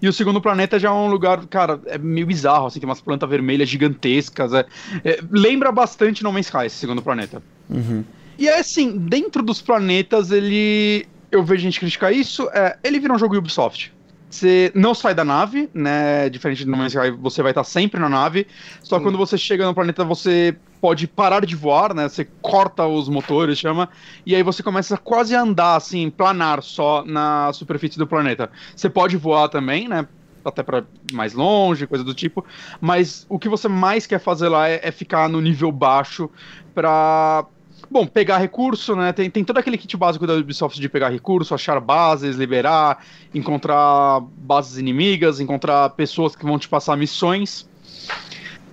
E o segundo planeta já é um lugar, cara, é meio bizarro, assim, tem umas plantas vermelhas gigantescas. É, é, lembra bastante No Man's Sky, esse segundo planeta. Uhum. E é assim, dentro dos planetas, ele. Eu vejo gente criticar isso, é, ele vira um jogo Ubisoft. Você não sai da nave, né? Diferente do Man's Sky, você vai estar sempre na nave. Só hum. quando você chega no planeta, você pode parar de voar, né? Você corta os motores, chama, e aí você começa quase a andar, assim, planar só na superfície do planeta. Você pode voar também, né? Até para mais longe, coisa do tipo. Mas o que você mais quer fazer lá é, é ficar no nível baixo para Bom, pegar recurso, né? Tem, tem todo aquele kit básico da Ubisoft de pegar recurso, achar bases, liberar, encontrar bases inimigas, encontrar pessoas que vão te passar missões.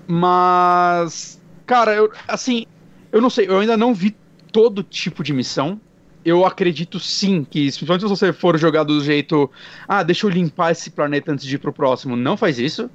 Mas, cara, eu, assim, eu não sei, eu ainda não vi todo tipo de missão. Eu acredito sim que, principalmente se você for jogar do jeito, ah, deixa eu limpar esse planeta antes de ir pro próximo, não faz isso.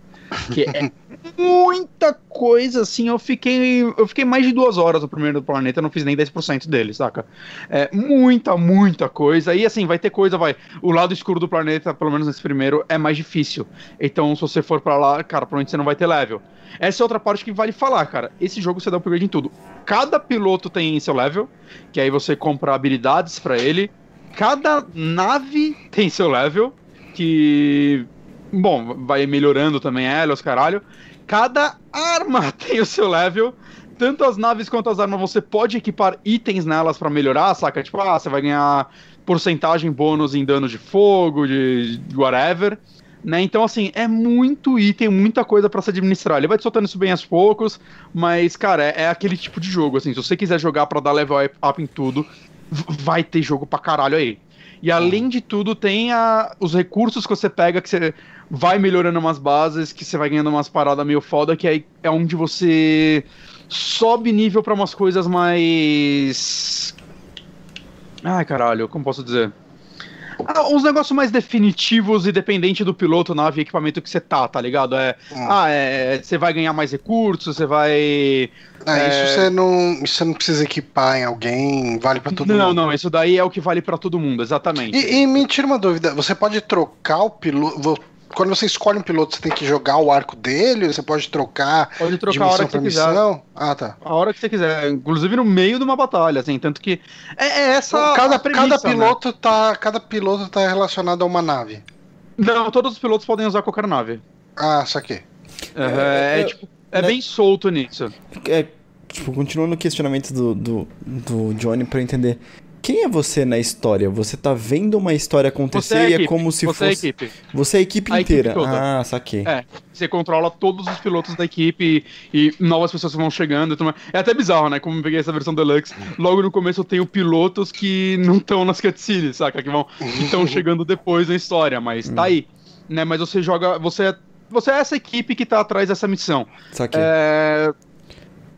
Que é muita coisa, assim. Eu fiquei. Eu fiquei mais de duas horas no primeiro planeta, não fiz nem 10% dele, saca? É muita, muita coisa. E assim, vai ter coisa, vai. O lado escuro do planeta, pelo menos nesse primeiro, é mais difícil. Então, se você for para lá, cara, provavelmente você não vai ter level. Essa é outra parte que vale falar, cara. Esse jogo você dá upgrade em tudo. Cada piloto tem seu level, que aí você compra habilidades para ele. Cada nave tem seu level, que Bom, vai melhorando também ela, os caralho. Cada arma tem o seu level. Tanto as naves quanto as armas você pode equipar itens nelas para melhorar, saca? Tipo, ah, você vai ganhar porcentagem bônus em dano de fogo, de, whatever. Né? Então, assim, é muito item, muita coisa para se administrar. Ele vai te soltando isso bem aos poucos, mas, cara, é, é aquele tipo de jogo, assim. Se você quiser jogar para dar level up em tudo, vai ter jogo pra caralho aí. E além de tudo, tem a, os recursos que você pega, que você vai melhorando umas bases, que você vai ganhando umas paradas meio foda, que aí é onde você sobe nível para umas coisas mais. Ai, caralho, como posso dizer? Ah, uns negócios mais definitivos e dependente do piloto, nave e equipamento que você tá, tá ligado? É, ah, ah é, você vai ganhar mais recursos, você vai. Ah, é... isso você não, isso você não precisa equipar em alguém, vale para todo não, mundo. Não, não, isso daí é o que vale para todo mundo, exatamente. E, e me tira uma dúvida, você pode trocar o piloto, quando você escolhe um piloto, você tem que jogar o arco dele? Você pode trocar. Pode trocar a hora que você missão? quiser. Ah, tá. A hora que você quiser. Inclusive no meio de uma batalha, assim. Tanto que. É, é essa. Cada, premissa, cada né? piloto né? tá. Cada piloto tá relacionado a uma nave. Não, todos os pilotos podem usar qualquer nave. Ah, saquei. É, é, eu- tipo, é né? bem solto nisso. É, tipo, continuando o questionamento do, do, do Johnny pra eu entender. Quem é você na história? Você tá vendo uma história acontecer é e é equipe, como se você é a fosse. equipe. Você é a equipe A equipe inteira. toda. ah, saquei. É, você controla todos os pilotos da equipe e, e novas pessoas que vão chegando. e tudo mais. É até bizarro, né? Como eu peguei essa versão deluxe. Logo no começo eu tenho pilotos que não estão nas cutscenes, saca? Que vão que estão chegando depois na história, mas tá aí. Né? Mas você joga. Você é, você é essa equipe que tá atrás dessa missão. Saquei. É,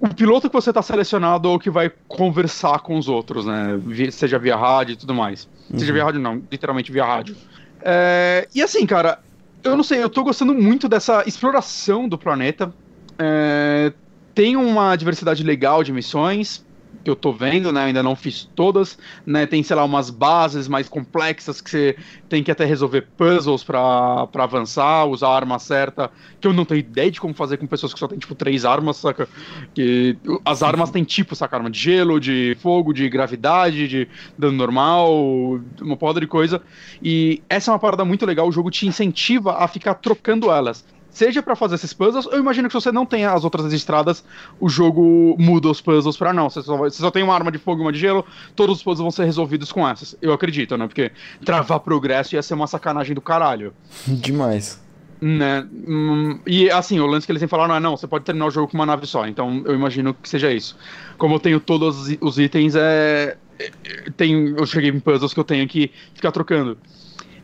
o piloto que você tá selecionado é o que vai conversar com os outros, né? Seja via rádio e tudo mais. Seja via rádio, não, literalmente via rádio. É, e assim, cara, eu não sei, eu tô gostando muito dessa exploração do planeta. É, tem uma diversidade legal de missões que eu tô vendo, né? Ainda não fiz todas, né? Tem, sei lá, umas bases mais complexas que você tem que até resolver puzzles pra avançar, usar a arma certa, que eu não tenho ideia de como fazer com pessoas que só tem, tipo, três armas, saca? Que as armas têm tipo, saca? Arma de gelo, de fogo, de gravidade, de dano normal, uma porrada de coisa. E essa é uma parada muito legal, o jogo te incentiva a ficar trocando elas. Seja pra fazer esses puzzles, eu imagino que se você não tem as outras registradas, o jogo muda os puzzles pra não. Você só, você só tem uma arma de fogo e uma de gelo, todos os puzzles vão ser resolvidos com essas. Eu acredito, né? Porque travar progresso ia ser uma sacanagem do caralho. Demais. Né? Hum, e assim, o lance que eles têm falaram é não, você pode terminar o jogo com uma nave só, então eu imagino que seja isso. Como eu tenho todos os itens, é. é- Tem, eu cheguei em puzzles que eu tenho que ficar trocando.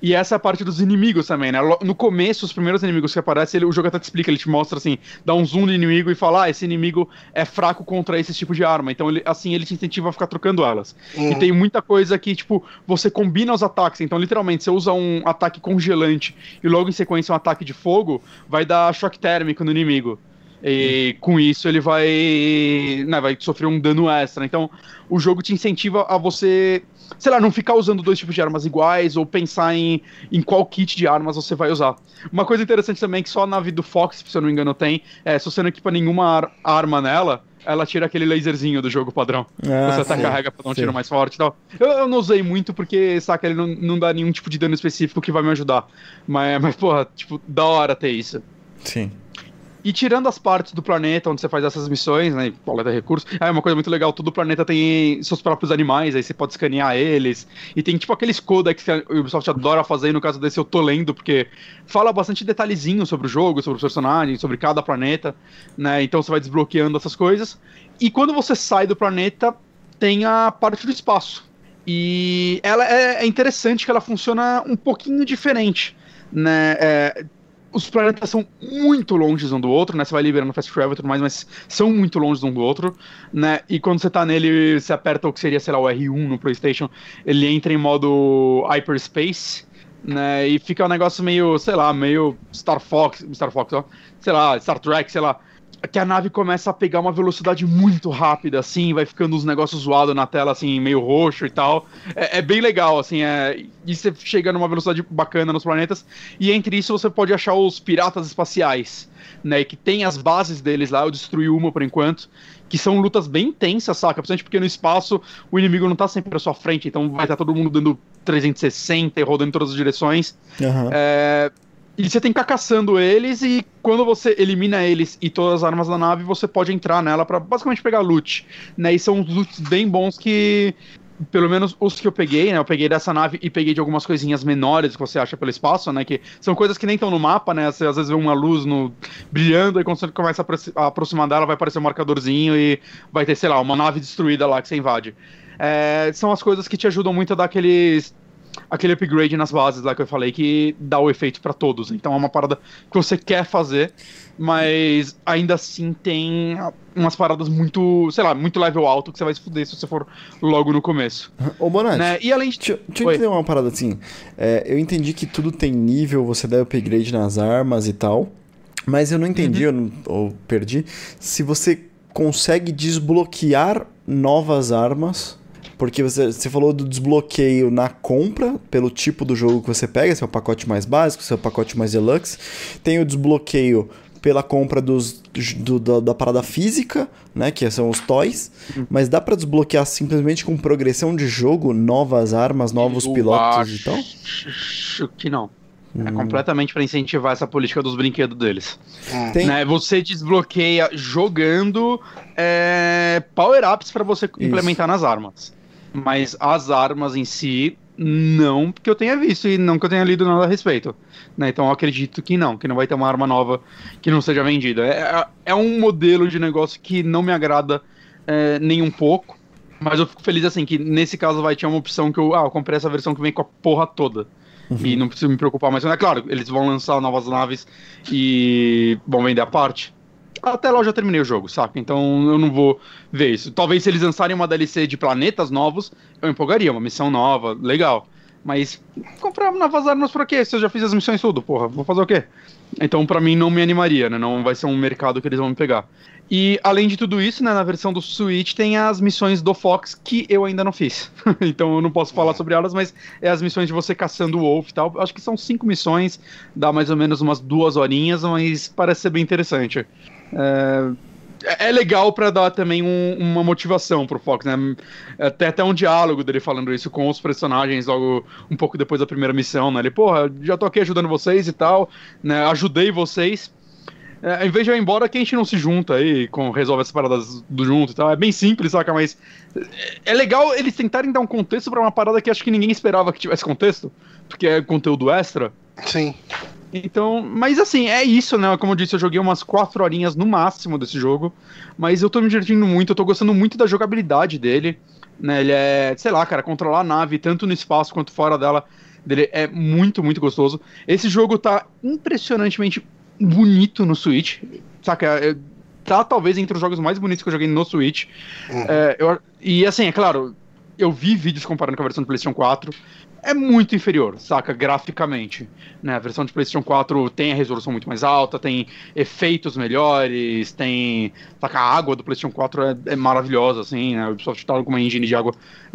E essa é a parte dos inimigos também, né? No começo, os primeiros inimigos que aparecem, ele- o jogo até te explica, ele te mostra assim, dá um zoom no inimigo e fala, ah, esse inimigo é fraco contra esse tipo de arma. Então, ele, assim, ele te incentiva a ficar trocando elas. Uhum. E tem muita coisa que, tipo, você combina os ataques. Então, literalmente, você usa um ataque congelante e logo em sequência um ataque de fogo, vai dar choque térmico no inimigo. E com isso ele vai, né, vai sofrer um dano extra. Então, o jogo te incentiva a você, sei lá, não ficar usando dois tipos de armas iguais ou pensar em, em qual kit de armas você vai usar. Uma coisa interessante também é que só a nave do Fox, se eu não me engano, tem, é, se você não equipa nenhuma ar- arma nela, ela tira aquele laserzinho do jogo padrão. Ah, você até sei, carrega pra dar um sei. tiro mais forte e tal. Eu, eu não usei muito porque, saca, ele não, não dá nenhum tipo de dano específico que vai me ajudar. Mas, mas, porra, tipo, da hora ter isso. Sim. E tirando as partes do planeta onde você faz essas missões, né? Coleta recursos. Ah, é uma coisa muito legal. Todo planeta tem seus próprios animais, aí você pode escanear eles. E tem tipo aqueles codex que a Ubisoft adora fazer, no caso desse eu tô lendo, porque fala bastante detalhezinho sobre o jogo, sobre os personagens, sobre cada planeta, né? Então você vai desbloqueando essas coisas. E quando você sai do planeta, tem a parte do espaço. E ela é, é interessante que ela funciona um pouquinho diferente, né? É, os planetas são muito longe um do outro, né? Você vai liberando fast travel e tudo mais, mas são muito longe um do outro, né? E quando você tá nele, você aperta o que seria, sei lá, o R1 no PlayStation, ele entra em modo hyperspace, né? E fica um negócio meio, sei lá, meio Star Fox, Star Fox, ó, sei lá, Star Trek, sei lá. Que a nave começa a pegar uma velocidade muito rápida, assim, vai ficando uns negócios zoados na tela, assim, meio roxo e tal. É, é bem legal, assim, é, e você chega numa velocidade bacana nos planetas. E entre isso você pode achar os piratas espaciais, né? Que tem as bases deles lá, eu destruí uma por enquanto. Que são lutas bem intensas, saca? Principalmente porque no espaço o inimigo não tá sempre à sua frente, então vai estar todo mundo dando 360 e rodando em todas as direções. Aham. É, e você tem que ficar caçando eles, e quando você elimina eles e todas as armas da nave, você pode entrar nela pra basicamente pegar loot. Né? E são loots bem bons que. Pelo menos os que eu peguei, né? Eu peguei dessa nave e peguei de algumas coisinhas menores que você acha pelo espaço, né? Que são coisas que nem estão no mapa, né? Você às vezes vê uma luz no, brilhando, e quando você começa a aproximar dela, vai aparecer um marcadorzinho e vai ter, sei lá, uma nave destruída lá que você invade. É, são as coisas que te ajudam muito a dar aqueles aquele upgrade nas bases lá que eu falei que dá o efeito pra todos. Então é uma parada que você quer fazer, mas ainda assim tem umas paradas muito, sei lá, muito level alto que você vai se fuder se você for logo no começo. Ô, Bonatti, Né? E além de. deixa, deixa eu entender uma parada assim. É, eu entendi que tudo tem nível, você dá upgrade nas armas e tal. Mas eu não entendi, eu não, ou perdi, se você consegue desbloquear novas armas. Porque você, você falou do desbloqueio na compra, pelo tipo do jogo que você pega, se é o pacote mais básico, se é o pacote mais deluxe. Tem o desbloqueio pela compra dos, do- da, da parada física, né? Que são os toys. Mas dá pra desbloquear simplesmente com progressão de jogo, novas armas, novos Eu pilotos e tal? Acho que não. É completamente pra incentivar essa política dos brinquedos deles. Hum. Tem- Né, você desbloqueia jogando é, power-ups pra você implementar nas armas. Mas as armas em si, não que eu tenha visto e não que eu tenha lido nada a respeito. né? Então eu acredito que não, que não vai ter uma arma nova que não seja vendida. É, é um modelo de negócio que não me agrada é, nem um pouco. Mas eu fico feliz assim que nesse caso vai ter uma opção que eu, ah, eu comprei essa versão que vem com a porra toda. E não preciso me preocupar mais. É claro, eles vão lançar novas naves e vão vender a parte. Até lá eu já terminei o jogo, saca? Então eu não vou ver isso. Talvez se eles lançarem uma DLC de planetas novos, eu empolgaria, uma missão nova, legal. Mas comprar novas armas pra quê? Se eu já fiz as missões tudo, porra, vou fazer o quê? Então pra mim não me animaria, né? Não vai ser um mercado que eles vão me pegar. E além de tudo isso, né, na versão do Switch tem as missões do Fox que eu ainda não fiz. então eu não posso falar sobre elas, mas é as missões de você caçando o Wolf e tal. Acho que são cinco missões, dá mais ou menos umas duas horinhas, mas parece ser bem interessante. É, é legal pra dar também um- uma motivação pro Fox, né? Até até um diálogo dele falando isso com os personagens logo um pouco depois da primeira missão, né? Ele, porra, já tô aqui ajudando vocês e tal, né? Ajudei vocês. É, em vez de eu ir embora, que a gente não se junta aí, com, resolve essas paradas do junto e tal. É bem simples, saca? Mas é- é legal eles tentarem dar um contexto pra uma parada que acho que ninguém esperava que tivesse contexto, porque é conteúdo extra. Sim. Então, mas assim, é isso, né? Como eu disse, eu joguei umas 4 horinhas no máximo desse jogo, mas eu tô me divertindo muito, eu tô gostando muito da jogabilidade dele, né? Ele é, sei lá, cara, controlar a nave tanto no espaço quanto fora dela, dele é muito, muito gostoso. Esse jogo tá impressionantemente bonito no Switch, saca? É- Tá talvez entre os jogos mais bonitos que eu joguei no Switch. Uhum. É, eu- e assim, é claro, eu vi vídeos comparando com a versão do PlayStation 4. É muito inferior, saca? Graficamente. Né? A versão de PlayStation 4 tem a resolução muito mais alta, tem efeitos melhores, tem. Saca? A água do PlayStation 4 é, é maravilhosa, assim, né? O Ubisoft tá com uma engine de água.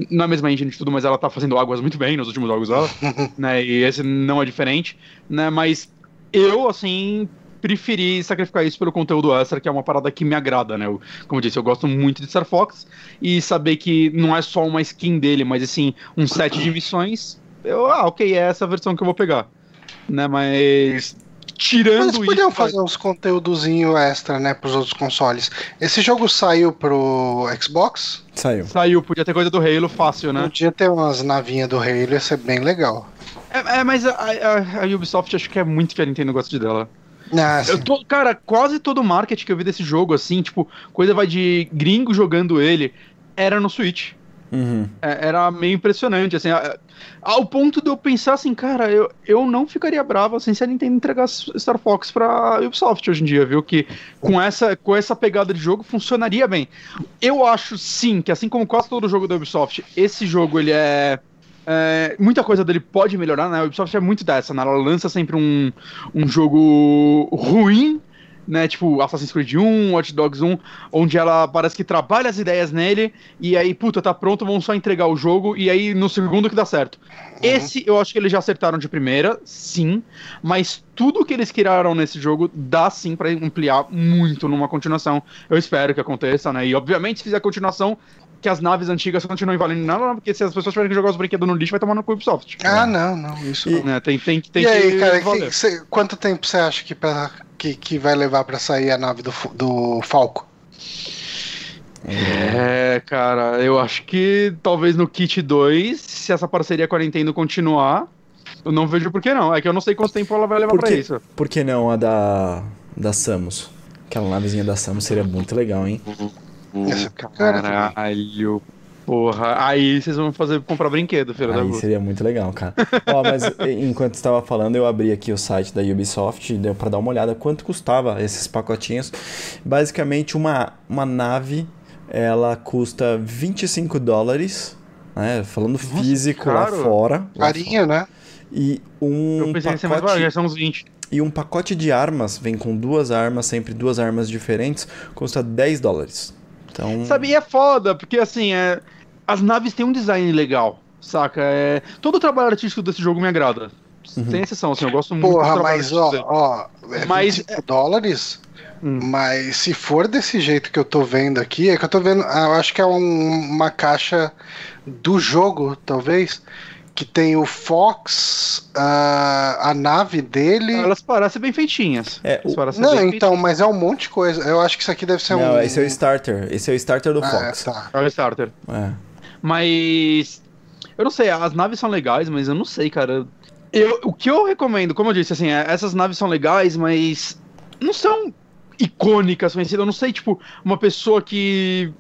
Não é a mesma engine de tudo, mas ela tá fazendo águas muito bem nos últimos jogos dela. né? E esse não é diferente, né? Mas eu, assim, preferi sacrificar isso pelo conteúdo extra, que é uma parada que me agrada, né? Eu, como eu disse, eu gosto muito de Star Fox e saber que não é só uma skin dele, mas assim, um set de missões. Eu, ah, ok, é essa a versão que eu vou pegar. Né, mas. Tirando Mas podiam isso. fazer uns conteúdozinho extra, né, pros outros consoles. Esse jogo saiu pro Xbox? Saiu. Saiu, podia ter coisa do Halo fácil, né? Podia ter umas navinhas do Halo, ia ser bem legal. É, é, mas a, a- a Ubisoft acho que é muito que a Nintendo gosta de dela. Ah, Eu tô, cara, quase todo o marketing que eu vi desse jogo, assim, tipo, coisa vai de gringo jogando ele, era no Switch. Uhum. É, era meio impressionante, assim, ao ponto de eu pensar assim, cara, eu, eu não ficaria bravo assim, se a Nintendo entregasse Star Fox pra Ubisoft hoje em dia, viu? Que com essa, com essa pegada de jogo funcionaria bem. Eu acho sim que, assim como quase todo jogo da Ubisoft, esse jogo ele é. é, muita coisa dele pode melhorar, né? A Ubisoft é muito dessa, né? Ela lança sempre um, um jogo ruim, né? Tipo Assassin's Creed 1, Watch Dogs 1, onde ela parece que trabalha as ideias nele e aí, puta, tá pronto, vamos só entregar o jogo e aí no segundo que dá certo. Esse eu acho que eles já acertaram de primeira, sim, mas tudo que eles criaram nesse jogo dá sim pra ampliar muito numa continuação. Eu espero que aconteça, né? E obviamente se fizer continuação, que as naves antigas continuem valendo nada, porque se as pessoas tiverem que jogar os brinquedos no lixo, vai tomar no cu Ubisoft. Ah, não, não, isso E- não. Né? Tem, tem, tem e aí, que cara, que- cê- quanto tempo você acha que, pra, que, que vai levar pra sair a nave do, do Falco? É, cara, eu acho que talvez no Kit 2, se essa parceria com a Nintendo continuar, eu não vejo por que não. É que eu não sei quanto tempo ela vai levar Por pra que, isso. por que não a da, da Samus? Aquela navezinha da Samus seria muito legal, hein? Também. Caralho, porra. Aí vocês vão fazer comprar brinquedo, filho da Aí puta. seria muito legal, cara. Ó, mas enquanto estava falando, eu abri aqui o site da Ubisoft e deu para dar uma olhada quanto custava esses pacotinhos. Basicamente, uma, uma nave, ela custa 25 dólares, né? Falando físico lá fora. lá Carinho, né? E um Eu pensei que ia ser mais pacote barato, já são uns 20. e um pacote de armas, vem com duas armas, sempre duas armas diferentes, custa 10 dólares. Então, Sabe, e é foda, porque assim, é, as naves têm um design legal, saca? É, todo o trabalho artístico desse jogo me agrada. Uhum. Tem exceção, assim, eu gosto muito do Porra, trabalho mas ó, ó, é Mas- 25 dólares. Hum. Mas se for desse jeito que eu tô vendo aqui, é que eu tô vendo, ah, eu acho que é um- uma caixa do jogo, talvez, que tem o Fox, a, a nave dele. Elas parecem bem feitinhas. É, Elas parecem Não, bem então, mas é um monte de coisa. Eu acho que isso aqui deve ser um. Não, esse é o starter. Esse é o starter do Ah, Fox. tá. feitinhas. É o starter. É. Mas. Eu não sei, as naves são legais, mas eu não sei, cara. Eu, o que eu recomendo, como eu disse, assim, é- essas naves são legais, mas não são icônicas, conhecidas. Eu não sei, tipo, uma pessoa que.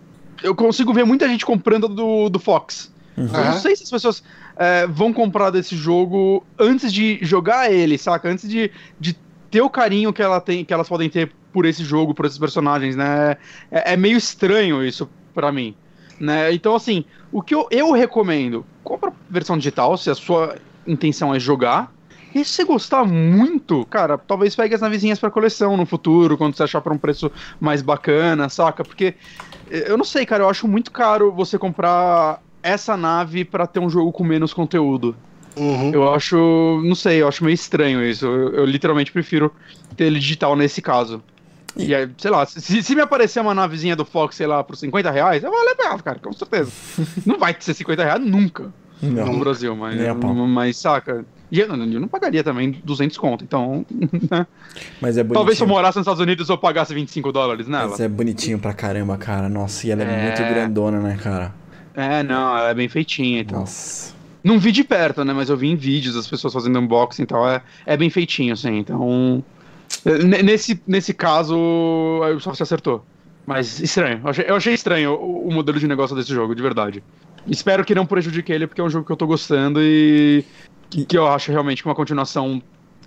Eu consigo ver muita gente comprando do, do Fox. Eu não sei se as pessoas é, vão comprar desse jogo antes de jogar ele, saca? Antes de, de ter o carinho que, ela tem, que elas podem ter por esse jogo, por esses personagens, né? É, é meio estranho isso pra mim. Né? Então, assim, o que eu, eu recomendo, compra a versão digital, se a sua intenção é jogar. E se você gostar muito, cara, talvez pegue as navezinhas pra coleção no futuro, quando você achar por um preço mais bacana, saca? Porque eh, eu não sei, cara, eu acho muito caro você comprar essa nave pra ter um jogo com menos conteúdo. Uhum. Eu acho, não sei, eu acho meio estranho isso. Eu, eu literalmente prefiro ter ele digital nesse caso. E aí, sei lá, se, se me aparecer uma navezinha do Fox, sei lá, por 50 reais, eu vou levar, cara, com certeza. não vai ser 50 reais nunca no Não. Brasil, mas, mas saca. E eu, não- eu não pagaria também 200 conto, então. né? Mas é bonitinho. Talvez se eu morasse nos Estados Unidos eu pagasse 25 dólares nela. Mas é bonitinho pra caramba, cara. Nossa, e ela é, É. muito grandona, né, cara? É, não, ela é bem feitinha, então. Nossa. Não vi de perto, né? Mas eu vi em vídeos as pessoas fazendo unboxing e tal. É, é bem feitinho, assim. Então. n- Nesse, nesse caso, a Ubisoft acertou. Mas estranho. Eu achei, eu achei estranho o, o modelo de negócio desse jogo, de verdade. Espero que não prejudique ele, porque é um jogo que eu tô gostando e. que, que eu acho realmente que uma continuação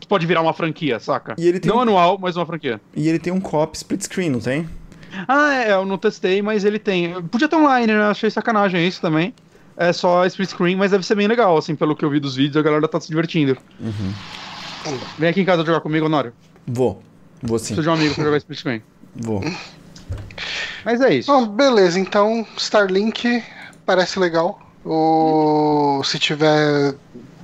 pode virar uma franquia, saca? Não um- anual, mas uma franquia. E ele tem um co-op split screen, não tem? Ah, é, eu não testei, mas ele tem. Podia ter online, né? Achei sacanagem isso também. É só split screen, mas deve ser bem legal, assim, pelo que eu vi dos vídeos, a galera tá se divertindo. Vem aqui em casa jogar comigo, Honório. Vou. Vou sim. Preciso de um amigo pra jogar split screen. Vou. Mas é isso. Bom, beleza, então Starlink parece legal. O... Se tiver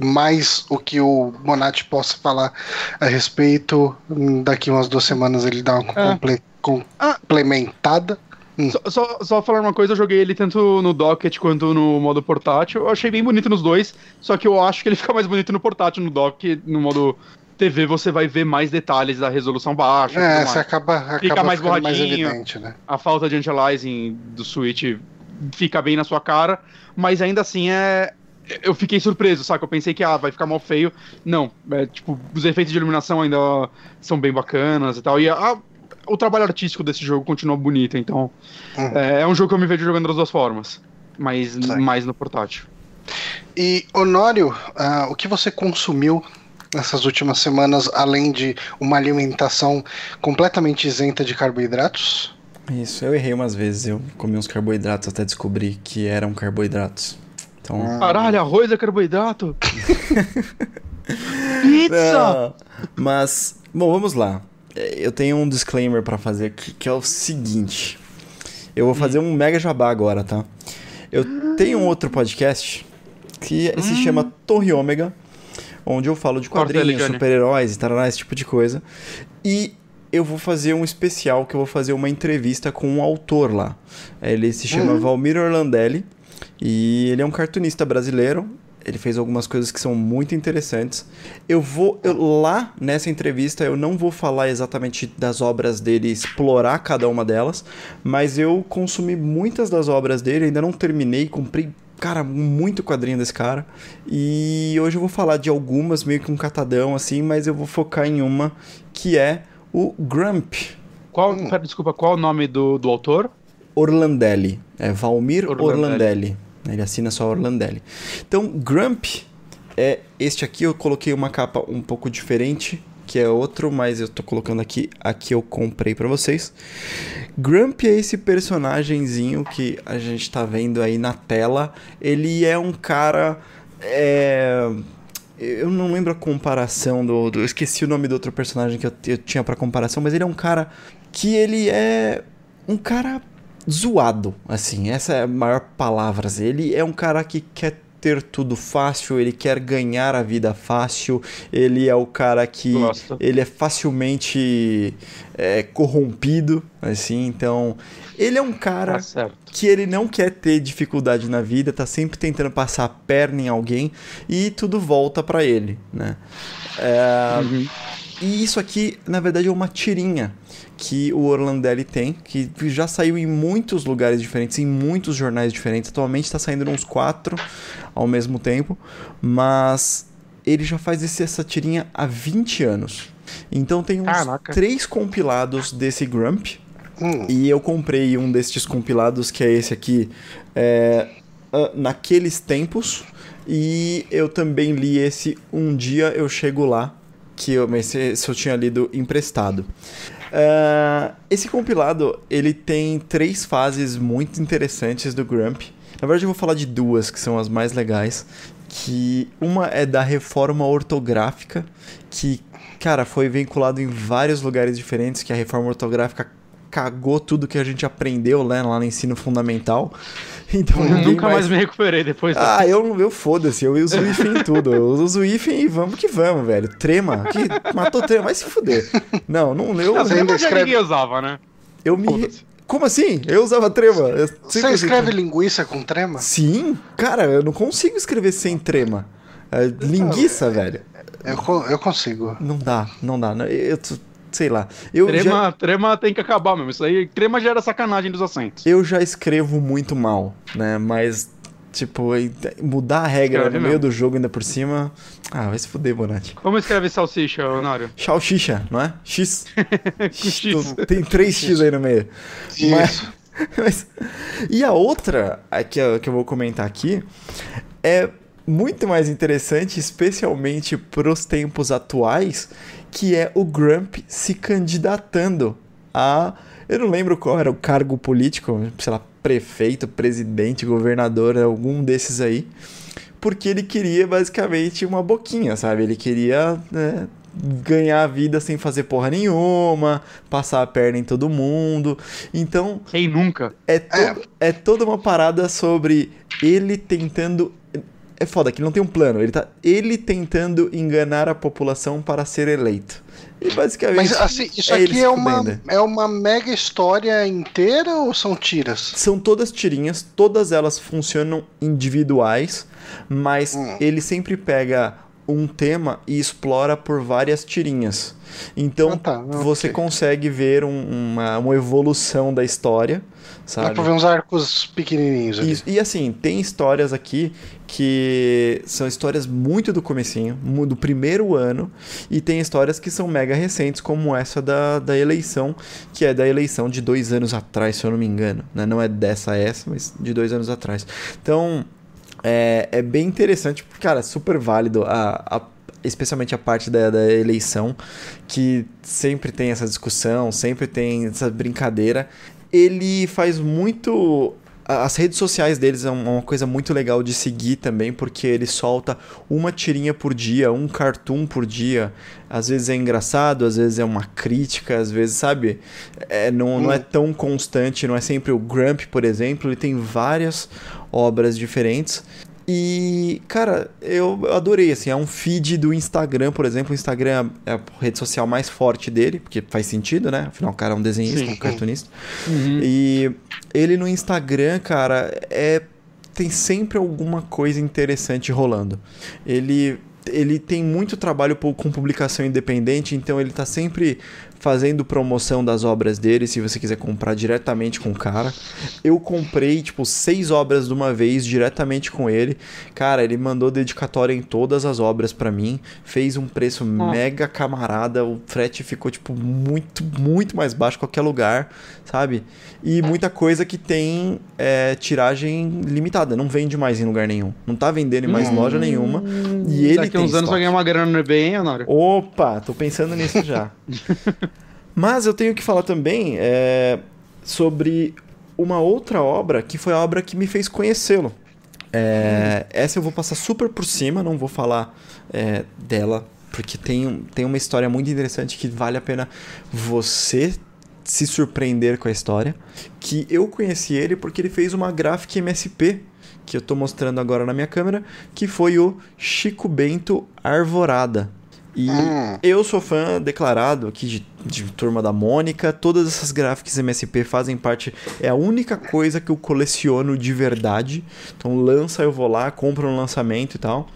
mais o que o Bonatti possa falar a respeito, hum, daqui umas duas semanas ele dá uma É. comple- complementada. Só, só, só falar uma coisa, eu joguei ele tanto no docket quanto no modo portátil. Eu achei bem bonito nos dois, só que eu acho que ele fica mais bonito no portátil, no dock, no modo TV você vai ver mais detalhes da resolução baixa. É, você acaba, acaba Fica mais mais evidente, né? a falta de anti-aliasing do Switch fica bem na sua cara, mas ainda assim é. Eu fiquei surpreso, saca? Eu pensei que ah, vai ficar mal feio. Não, é, tipo, os efeitos de iluminação ainda são bem bacanas e tal. E a- o trabalho artístico desse jogo continua bonito, então. Uhum. É, é um jogo que eu me vejo jogando das duas formas. Mas Certo. mais no portátil. E, Honório, ah, o que você consumiu nessas últimas semanas, além de uma alimentação completamente isenta de carboidratos? Isso, eu errei umas vezes. Eu comi uns carboidratos até descobrir que eram carboidratos. Então. Ah. Caralho, arroz é carboidrato! Pizza! Não, Mas, bom, vamos lá. É, Eu tenho um disclaimer pra fazer aqui, que é o seguinte. Eu vou fazer um mega jabá agora, tá? Eu tenho um outro podcast que se chama Torre Ômega, onde eu falo de quadrinhos, super-heróis e tal, esse tipo de coisa. E eu vou fazer um especial que eu vou fazer uma entrevista com um autor lá. Ele se chama Valmir Orlandelli e ele é um cartunista brasileiro. Ele fez algumas coisas que são muito interessantes. Eu vou eu- lá nessa entrevista, eu não vou falar exatamente das obras dele, explorar cada uma delas, mas eu consumi muitas das obras dele, ainda não terminei, comprei, cara, muito quadrinho desse cara. E hoje eu vou falar de algumas, meio que um catadão assim, mas eu vou focar em uma que é o Grump Qual, pera, desculpa, qual o nome do, do autor? Orlandelli. É Valmir Orlandelli. Orlandelli. Ele assina só Orlandelli. Então, Grump é este aqui. Eu coloquei uma capa um pouco diferente, que é outro, mas eu tô colocando aqui. Aqui eu comprei pra vocês. Grump é esse personagemzinho que a gente tá vendo aí na tela. Ele é um cara. É. Eu não lembro a comparação do, do- Eu esqueci o nome do outro personagem que eu, eu tinha pra comparação, mas ele é um cara que ele é um cara zoado, assim, essa é a maior palavra. Ele é um cara que quer ter tudo fácil, ele quer ganhar a vida fácil, ele é o cara que ele é facilmente é, corrompido, assim, então ele é um cara Tá que ele não quer ter dificuldade na vida, tá sempre tentando passar a perna em alguém e tudo volta pra ele, né? É, Uhum. e isso aqui, na verdade, é uma tirinha que o Orlandelli tem, que já saiu em muitos lugares diferentes, em muitos jornais diferentes. Atualmente está saindo uns quatro ao mesmo tempo, mas ele já faz esse- essa tirinha há 20 anos. Então tem uns Caraca. três compilados desse Grump. Hum, E eu comprei um destes compilados, que é esse aqui, é, ah, naqueles tempos. E eu também li esse Um Dia Eu Chego Lá, que eu, mas esse eu tinha lido emprestado. Ah, esse compilado, ele tem três fases muito interessantes do Grump. Na verdade, eu vou falar de duas, que são as mais legais. Que uma é da reforma ortográfica, que, cara, foi vinculado em vários lugares diferentes, que a reforma ortográfica cagou tudo que a gente aprendeu né, lá no ensino fundamental. Então, Eu nunca mais me recuperei depois. ah, eu, eu foda-se, eu uso o if em tudo. Eu uso o if e vamos que vamos, velho. Trema, que matou trema, vai se fuder. Não, não, eu, Você ainda já escreve- ninguém usava, né? eu me. Como assim? Eu usava trema. Eu Você escreve linguiça com trema? Sim, cara, eu não consigo escrever sem trema. É, linguiça, velho. Eu, eu consigo. Não dá, não dá. Não, Eu, eu- sei lá. Eu já, Trema, trema tem que acabar mesmo. Isso aí, trema já era sacanagem dos acentos. eu já escrevo muito mal, né? Mas, tipo, mudar a regra Escreve no meio mesmo. do jogo ainda por cima. Ah, vai se fuder, Bonatti. Como escreve salsicha, Honório? Salsicha, não é? X. X. Tem três X aí no meio. Mas- Isso. Mas- e a outra a que, eu- que eu vou comentar aqui é muito mais interessante, especialmente para os tempos atuais, que é o Grump se candidatando a. Eu não lembro qual era o cargo político, sei lá, prefeito, presidente, governador, algum desses aí. Porque ele queria basicamente uma boquinha, sabe? Ele queria né, ganhar a vida sem fazer porra nenhuma, passar a perna em todo mundo. Então, Quem nunca? é, to- é toda uma parada sobre ele tentando. É foda que ele não tem um plano. Ele tá ele tentando enganar a população para ser eleito. E basicamente. Mas assim, isso é aqui é uma, é uma mega história inteira ou são tiras? São todas tirinhas, todas elas funcionam individuais, mas Hum. ele sempre pega um tema e explora por várias tirinhas. Então Ah, tá, você ok. consegue ver um- uma, uma evolução da história, Dá sabe? pra ver uns arcos pequenininhos ali. Isso. E assim, tem histórias aqui que são histórias muito do comecinho, do primeiro ano, e tem histórias que são mega recentes, como essa da, da eleição, que é da eleição de dois anos atrás, se eu não me engano. né? Não é dessa essa, mas de dois anos atrás. Então, é, é bem interessante, porque, cara, é super válido a- a especialmente a parte da, da eleição, que sempre tem essa discussão, sempre tem essa brincadeira. Ele faz muito. As redes sociais deles é uma coisa muito legal de seguir também, porque ele solta uma tirinha por dia, um cartoon por dia. Às vezes é engraçado, às vezes é uma crítica, às vezes, sabe? É, não, não é tão constante, não é sempre o Grump, por exemplo. Ele tem várias obras diferentes. E, cara, eu adorei, assim, é um feed do Instagram, por exemplo, o Instagram é a rede social mais forte dele, porque faz sentido, né? Afinal, o cara é um desenhista, Sim. um cartunista. Uhum. E ele no Instagram, cara, é tem sempre alguma coisa interessante rolando. Ele ele tem muito trabalho com publicação independente, então ele tá sempre fazendo promoção das obras dele, se você quiser comprar diretamente com o cara. Eu comprei, tipo, seis obras de uma vez diretamente com ele. Cara, ele mandou dedicatória em todas as obras pra mim, fez um preço mega camarada, o frete ficou, tipo, muito, muito mais baixo em qualquer lugar, sabe? E muita coisa que tem é, tiragem limitada, não vende mais em lugar nenhum. Não tá vendendo em mais loja nenhuma. E ele Daqui tem uns anos estoque. vai ganhar uma grana no eBay, hein, Honório? Opa, tô pensando nisso já. Mas eu tenho que falar também é, sobre uma outra obra que foi a obra que me fez conhecê-lo. É, Essa eu vou passar super por cima, não vou falar é, dela, porque tem, tem uma história muito interessante que vale a pena você se surpreender com a história. Que eu conheci ele porque ele fez uma Graphic MSP, que eu tô mostrando agora na minha câmera, que foi o Chico Bento Arvorada. E Hum. eu sou fã declarado aqui de, de Turma da Mônica. Todas essas gráficas MSP fazem parte. É a única coisa que eu coleciono de verdade. Então lança, eu vou lá, compro no lançamento e tal.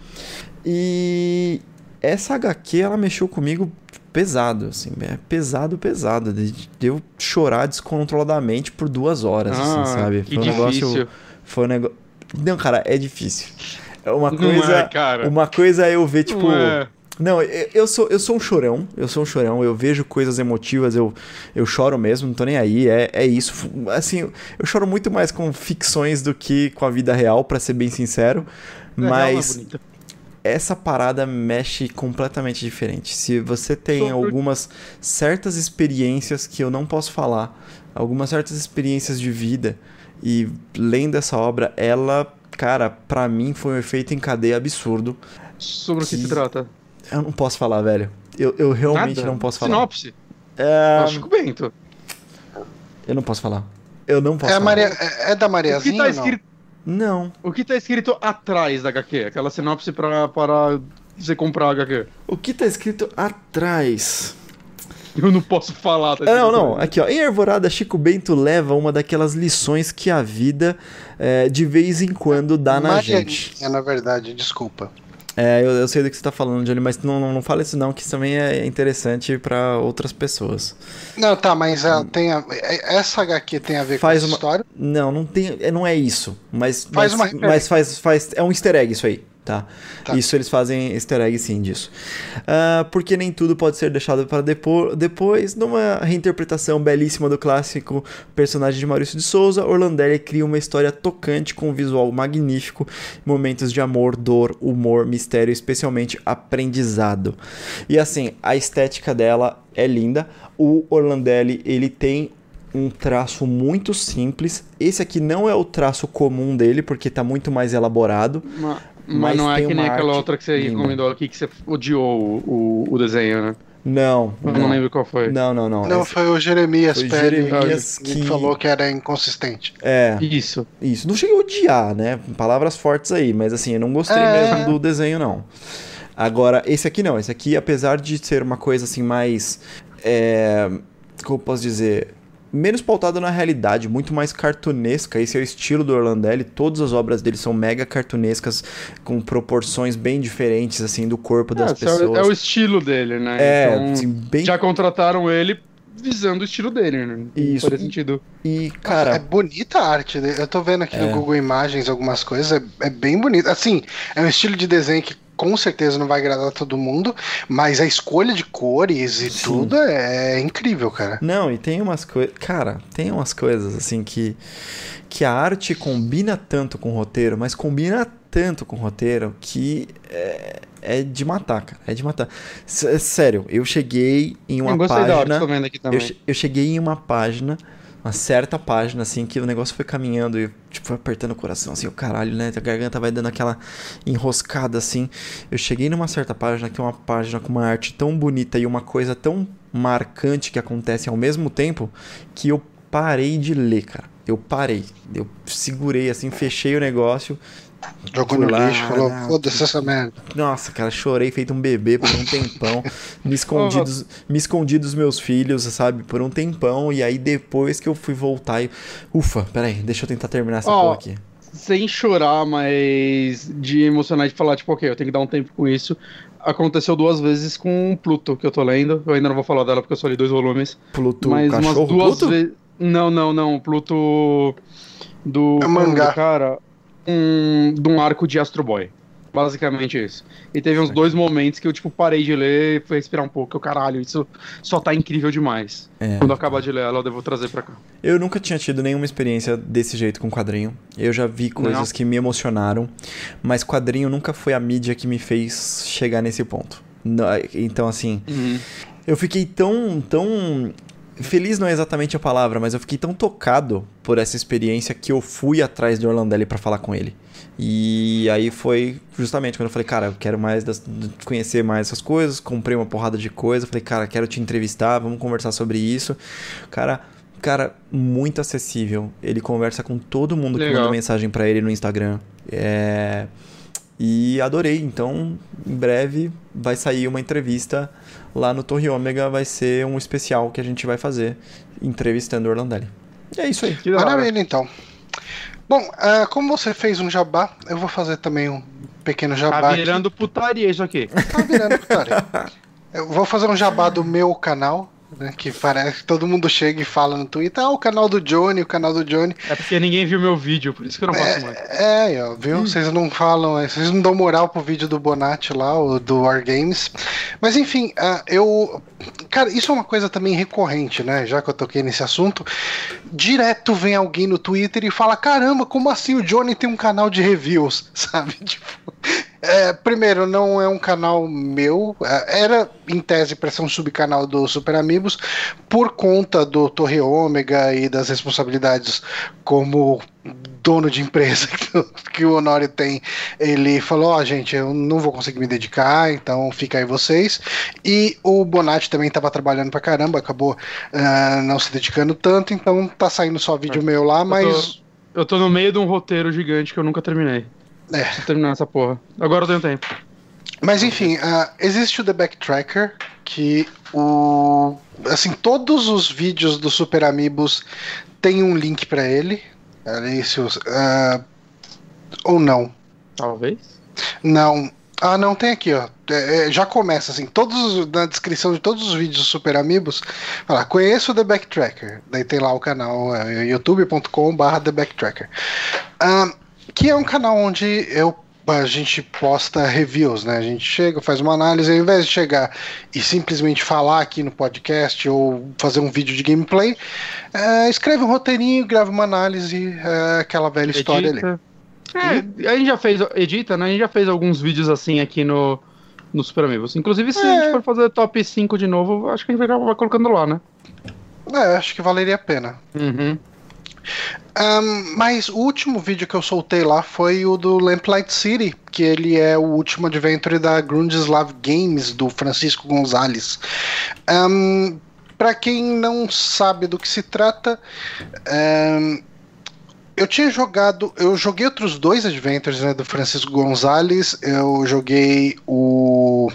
E essa HQ ela mexeu comigo pesado, assim, é pesado, pesado. De de eu chorar descontroladamente por duas horas, Ah, assim, sabe? Foi um difícil. negócio. Foi um negócio. Não, cara, é difícil. É uma Não coisa. é, cara. Uma coisa é eu ver, tipo. É. Não, eu, sou, eu sou um chorão, eu sou um chorão, eu vejo coisas emotivas, eu, eu choro mesmo, não tô nem aí, é, é isso. Assim, eu, choro muito mais com ficções do que com a vida real, pra ser bem sincero. É, é Mas bonita. essa parada mexe completamente diferente. Se você tem algumas certas experiências que eu não posso falar, algumas certas experiências de vida, e lendo essa obra, ela, cara, pra mim foi um efeito em cadeia absurdo. Sobre o que que- se trata? Eu não posso falar, velho. Eu, eu realmente Nada? não posso falar. Sinopse. É, Acho que o Bento. eu não posso falar. Eu não posso É, a falar. Maria, é, é da O que, Mariazinha tá ou não? escrito, Não. o que tá escrito atrás da HQ? Aquela sinopse pra, para você comprar a HQ. O que tá escrito atrás? Eu não posso falar. Tá É, Não, escrito não. Aqui, ó. Em Arvorada, Chico Bento leva uma daquelas lições que a vida é, de vez em quando dá na gente. Marianinha, na verdade, desculpa. É, eu, eu sei do que você tá falando, Johnny, mas não, não, não fala isso não, que isso também é interessante pra outras pessoas. Não, tá, mas ela tem a- é- essa HQ tem a ver Faz com uma- história? Não, não tem, é, não é isso. Mas, Faz mas, mas faz, faz, é um easter egg isso aí, tá? Tá. Isso eles fazem easter egg sim disso. Ah, porque nem tudo pode ser deixado para depo depois. Numa reinterpretação belíssima do clássico personagem de Maurício de Souza, Orlandelli cria uma história tocante com um visual magnífico, momentos de amor, dor, humor, mistério, especialmente aprendizado. E assim, a estética dela é linda. O Orlandelli, ele tem um traço muito simples. Esse aqui não é o traço comum dele, porque tá muito mais elaborado. Ma- Mas, Mas não é que nem aquela outra que você linda. recomendou aqui que você odiou o, o, o desenho, né? Não, Eu não, lembro qual foi. Não, não, não. Não, Esse- foi o Jeremias foi Pérez Jeremias que, que- falou que era inconsistente. É, Isso. isso. Não cheguei a odiar, né? Palavras fortes aí, mas assim, eu não gostei É. mesmo do desenho, não. Agora, esse aqui não. Esse aqui, apesar de ser uma coisa assim mais. É, como eu posso dizer? Menos pautada na realidade, muito mais cartunesca. Esse é o estilo do Orlandelli. Todas as obras dele são mega cartunescas, com proporções bem diferentes, assim, do corpo das É, esse é, pessoas. é o estilo dele, né? É, Então, assim, bem. já contrataram ele visando o estilo dele, né? Isso. Faria sentido. E, é cara, bonita a arte dele. Eu tô vendo aqui É. no Google Imagens algumas coisas, é, é bem bonito. Assim, é um estilo de desenho que com certeza não vai agradar todo mundo, mas a escolha de cores e Sim. tudo é incrível, cara. Não, e tem umas coisas. Cara, tem umas coisas assim que. Que a arte combina tanto com o roteiro, mas combina tanto com o roteiro que é, é de matar, cara. É de matar. S- sério, eu cheguei em uma eu da hora página. tô vendo aqui também. Eu, che- eu cheguei em uma página, uma certa página, assim, que o negócio foi caminhando e, tipo, foi apertando o coração, assim, o caralho, né? A garganta vai dando aquela enroscada, assim. Eu cheguei numa certa página que é uma página com uma arte tão bonita e uma coisa tão marcante que acontece ao mesmo tempo que eu parei de ler, cara. Eu parei. Eu segurei, assim, fechei o negócio. Jogou no lá, lixo, falou, né? foda-se essa merda. Nossa, cara, chorei feito um bebê por um tempão. me, escondi dos, me escondi dos meus filhos, sabe? Por um tempão. E aí depois que eu fui voltar e. Ufa, peraí, deixa eu tentar terminar essa Ó, porra aqui. Sem chorar, mas de emocionar de falar, tipo, ok, eu tenho que dar um tempo com isso. Aconteceu duas vezes com o Pluto, que eu tô lendo. Eu ainda não vou falar dela porque eu só li dois volumes. Pluto, mas umas cachorro, duas Pluto? vezes. Não, não, não. Pluto do. É mangá. do cara. Um, de um arco de Astro Boy. Basicamente isso. E teve uns dois momentos que eu, tipo, parei de ler e fui respirar um pouco. Eu, caralho, isso só tá incrível demais. É. Quando eu acabar de ler ela, eu devo trazer pra cá. Eu nunca tinha tido nenhuma experiência desse jeito com quadrinho. Eu já vi coisas Não. que me emocionaram, mas quadrinho nunca foi a mídia que me fez chegar nesse ponto. Então, assim, eu fiquei tão, tão. Feliz não é exatamente a palavra, mas eu fiquei tão tocado por essa experiência que eu fui atrás de Orlandelli pra falar com ele. E aí foi justamente quando eu falei, cara, eu quero mais das- conhecer mais essas coisas. Comprei uma porrada de coisa. Falei, cara, quero te entrevistar, vamos conversar sobre isso. Cara, cara muito acessível. Ele conversa com todo mundo que Legal. manda mensagem pra ele no Instagram. É... E adorei. Então, em breve vai sair uma entrevista lá no Torre Ômega. Vai ser um especial que a gente vai fazer entrevistando o Orlandelli. E é isso aí. Maravilha, então. Bom, ah, como você fez um jabá, eu vou fazer também um pequeno jabá. Tá aqui. virando putaria isso aqui. Tá virando putaria. Eu vou fazer um jabá do meu canal, né? Que parece que todo mundo chega e fala no Twitter, ah, o canal do Johnny, o canal do Johnny. É porque ninguém viu meu vídeo, por isso que eu não faço mais. É, ó, viu? Vocês não falam, é, vocês não dão moral pro vídeo do Bonatti lá, o do War Games. Mas enfim, ah, eu. Cara, isso é uma coisa também recorrente, né? Já que eu toquei nesse assunto. Direto vem alguém no Twitter e fala: caramba, como assim o Johnny tem um canal de reviews, sabe? Tipo. É, primeiro, não é um canal meu. é, Era, em tese, para ser um subcanal do Super Amigos, por conta do Torre Ômega e das responsabilidades como dono de empresa que, o- Honório tem. Ele falou: Ó, gente, eu não vou conseguir me dedicar, então fica aí vocês. E o Bonatti também estava trabalhando pra caramba, acabou ah, não se dedicando tanto, então tá saindo só vídeo meu lá, mas. Eu tô no meio de um roteiro gigante que eu nunca terminei. É. Preciso terminar essa porra. Agora eu tenho tempo. Mas enfim, ah, existe o The Backtracker, que o. Assim, todos os vídeos do Super Amigos tem um link pra ele. Ali, se os- ah, ou não. Talvez. Não. Ah, não, tem aqui, ó. É, é, já começa assim, todos os- na descrição de todos os vídeos do Super Amigos, fala, conheço o The Backtracker. Daí tem lá o canal é, youtube.com/barra The Backtracker. Ah, que é um canal onde eu a gente posta reviews, né? A gente chega, faz uma análise, ao invés de chegar e simplesmente falar aqui no podcast ou fazer um vídeo de gameplay, é, escreve um roteirinho, grava uma análise, é, aquela velha história ali. Edita. É, a gente já fez, edita, né? A gente já fez alguns vídeos assim aqui no, no Super Amigos. Inclusive, se a É. gente for fazer top 5 de novo, acho que a gente vai, vai colocando lá, né? É, acho que valeria a pena. Uhum. Ahn, mas o último vídeo que eu soltei lá foi o do Lamplight City, que ele é o último adventure da Grundislav Games, do Francisco Gonzalez. Ahn, Pra quem não sabe do que se trata, ahn, eu tinha jogado. Eu joguei outros dois adventures né, do Francisco Gonzalez. Eu joguei o.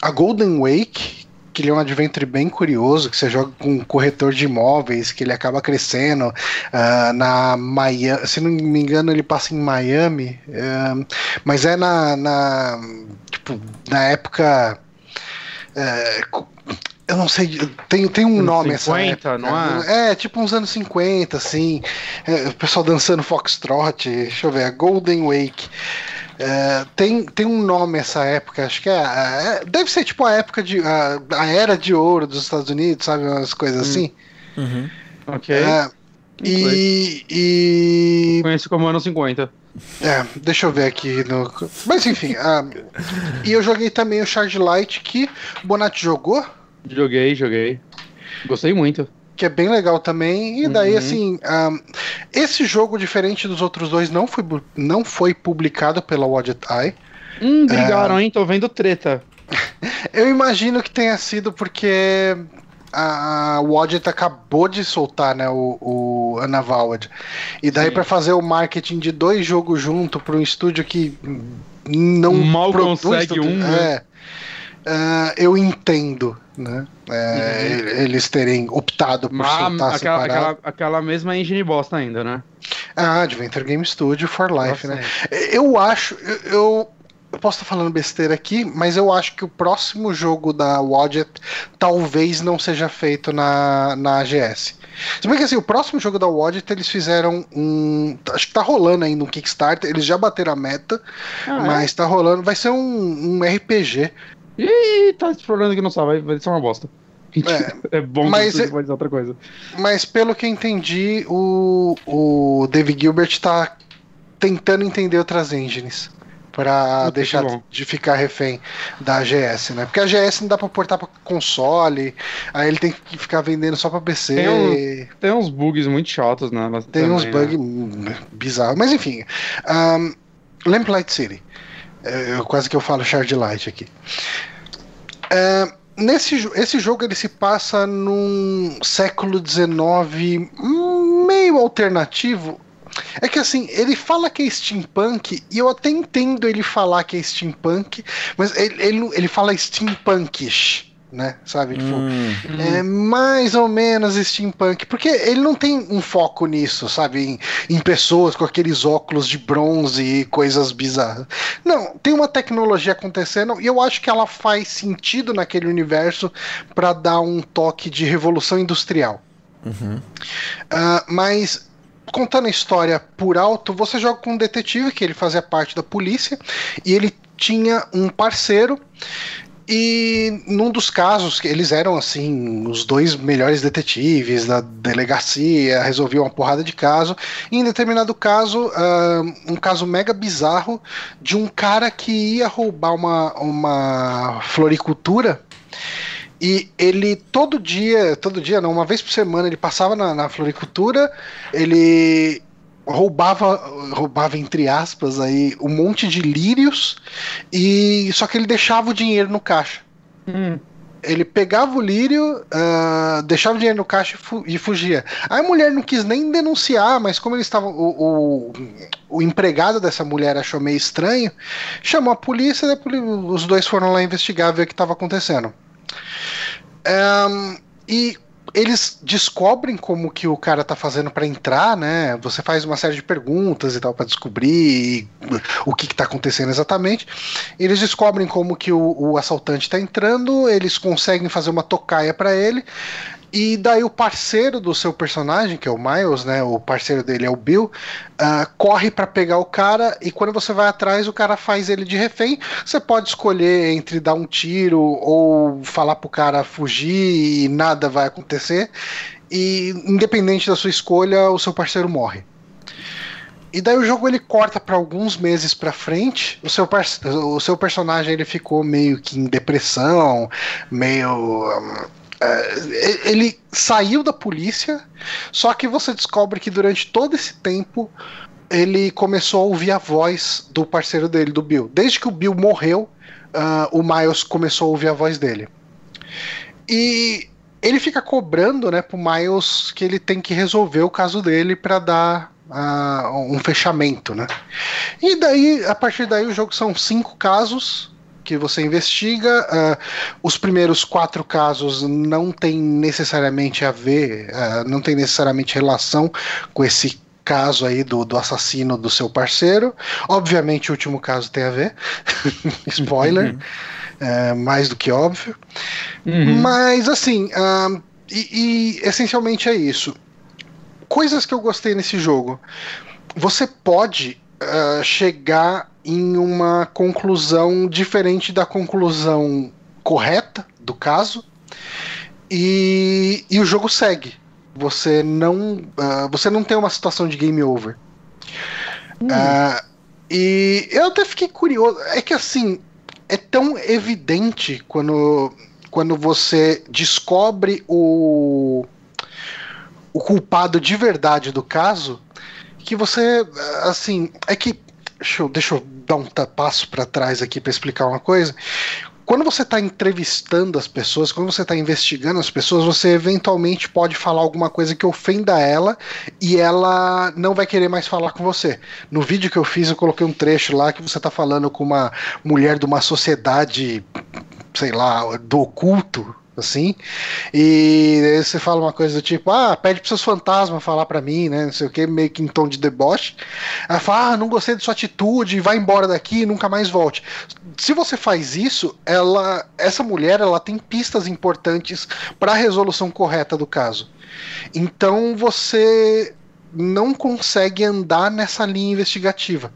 A Golden Wake, que ele é um adventure bem curioso, que você joga com um corretor de imóveis, que ele acaba crescendo ah, na Miami. Se não me engano, ele passa em Miami, ah, mas é na, na tipo na época. co- eu não sei, tem, tem um Anos nome 50, essa época. não É, tipo uns anos 50, assim. é, o pessoal dançando foxtrot. Deixa eu ver, a Golden Wake. É, tem, tem um nome essa época, acho que é, é- Deve ser tipo a época de. A, a era de ouro dos Estados Unidos, sabe? Umas coisas Hum. assim. Uhum. Ok. É, e. e Conheço como ano 50. é, deixa eu ver aqui. No, mas enfim. ah, e eu joguei também o Charge Light, que o Bonatti jogou, Joguei, joguei. Gostei muito. Que é bem legal também. E daí, Uhum. assim. ah, esse jogo, diferente dos outros dois, não foi, não foi publicado pela Wadget Eye. Hum, brigaram, hein? Tô vendo treta. Eu imagino que tenha sido porque a Wadget acabou de soltar né, o, o Anavowed. E daí para fazer o marketing de dois jogos junto para um estúdio que não Mal produz consegue um, né? É, Ah, eu entendo, né? é, Eles terem optado por Mas soltar aquela, aquela, aquela mesma engine bosta ainda, né? Ah, Adventure Game Studio for Life, Nossa, né? Eu acho, eu, eu, posso estar falando besteira aqui, mas eu acho que o próximo jogo da Wadget talvez não seja feito na, na AGS. Se bem que assim, o próximo jogo da Wadget eles fizeram um. Acho que tá rolando ainda um Kickstarter, eles já bateram a meta, Ah, é? mas tá rolando. Vai ser um, um RPG. Ih, tá explorando que não sabe, vai, vai ser uma bosta. É, bom mas que é- vai dizer outra coisa. Mas pelo que eu entendi, o, o David Gilbert tá tentando entender outras engines. Que deixar bom. de ficar refém da AGS, né? Porque a AGS não dá pra portar pra console, aí ele tem que ficar vendendo só pra PC. Tem um- Tem, Tem uns bugs muito chatos, né? Uns também, bugs né? bizarros. Mas enfim. Um, Lamplight City. É, eu- quase que eu falo Shard Light aqui. É, nesse esse jogo ele se passa num século XIX meio alternativo. É que assim, ele fala que é steampunk, e eu até entendo ele falar que é steampunk, mas ele, ele, ele fala steampunkish né? Sabe? Tipo, hum. é mais ou menos steampunk. Porque ele não tem um foco nisso, sabe? Em, em, pessoas com aqueles óculos de bronze e coisas bizarras. Não, tem uma tecnologia acontecendo e eu acho que ela faz sentido naquele universo para dar um toque de revolução industrial. Uhum. Uh, mas contando a história por alto, você joga com um detetive que ele fazia parte da polícia e ele tinha um parceiro e num dos casos, eles eram assim, os dois melhores detetives da delegacia, resolviam uma porrada de caso. E em determinado caso, uh, um caso mega bizarro de um cara que ia roubar uma, uma floricultura. E ele todo dia, todo dia, não, uma vez por semana, ele passava na, na floricultura, ele roubava, roubava entre aspas aí um monte de lírios e só que ele deixava o dinheiro no caixa. Hum. Ele pegava o lírio, uh, deixava o dinheiro no caixa e, fu e, fugia. Aí a mulher não quis nem denunciar, mas como ele estava. O, o, o, empregado dessa mulher achou meio estranho, chamou a polícia e os dois foram lá investigar, ver o que estava acontecendo. Um, e eles descobrem como que o cara tá fazendo para entrar, né? Você faz uma série de perguntas e tal para descobrir o que, que tá acontecendo exatamente. Eles descobrem como que o, o assaltante tá entrando, eles conseguem fazer uma tocaia para ele. E daí o parceiro do seu personagem, que é o Miles, né? O parceiro dele é o Bill, uh, corre para pegar o cara e quando você vai atrás, o cara faz ele de refém. Você pode escolher entre dar um tiro ou falar pro cara fugir e nada vai acontecer. E independente da sua escolha, o seu parceiro morre. E daí o jogo ele corta para alguns meses para frente. O seu, o seu personagem ele ficou meio que em depressão, meio um, é, ele saiu da polícia, só que você descobre que durante todo esse tempo ele começou a ouvir a voz do parceiro dele, do Bill. Desde que o Bill morreu, uh, o Miles começou a ouvir a voz dele. E ele fica cobrando, né, pro Miles que ele tem que resolver o caso dele para dar uh, um fechamento, né? E daí, a partir daí, o jogo são cinco casos que você investiga. Uh, os primeiros quatro casos não tem necessariamente a ver, uh, não tem necessariamente relação com esse caso aí do, do assassino do seu parceiro. Obviamente o último caso tem a ver. Spoiler. Uhum. É, mais do que óbvio. Uhum. Mas assim, uh, e, e essencialmente é isso. Coisas que eu gostei nesse jogo. Você pode uh, chegar em uma conclusão diferente da conclusão correta do caso e, e o jogo segue. Você não, uh, você não tem uma situação de game over. Hum. Uh, e eu até fiquei curioso. É que assim, é tão evidente quando, quando você descobre o, o culpado de verdade do caso que você, assim, é que Deixa eu, deixa eu dar um passo para trás aqui para explicar uma coisa. Quando você está entrevistando as pessoas, quando você está investigando as pessoas, você eventualmente pode falar alguma coisa que ofenda ela e ela não vai querer mais falar com você. No vídeo que eu fiz, eu coloquei um trecho lá que você está falando com uma mulher de uma sociedade, sei lá, do oculto, assim. E você fala uma coisa do tipo, ah, pede para seus fantasmas falar para mim, né? Não sei o que, meio que em tom de deboche. Ela fala, ah, não gostei de sua atitude, vai embora daqui, nunca mais volte. Se você faz isso, ela, essa mulher, ela tem pistas importantes para a resolução correta do caso. Então você não consegue andar nessa linha investigativa.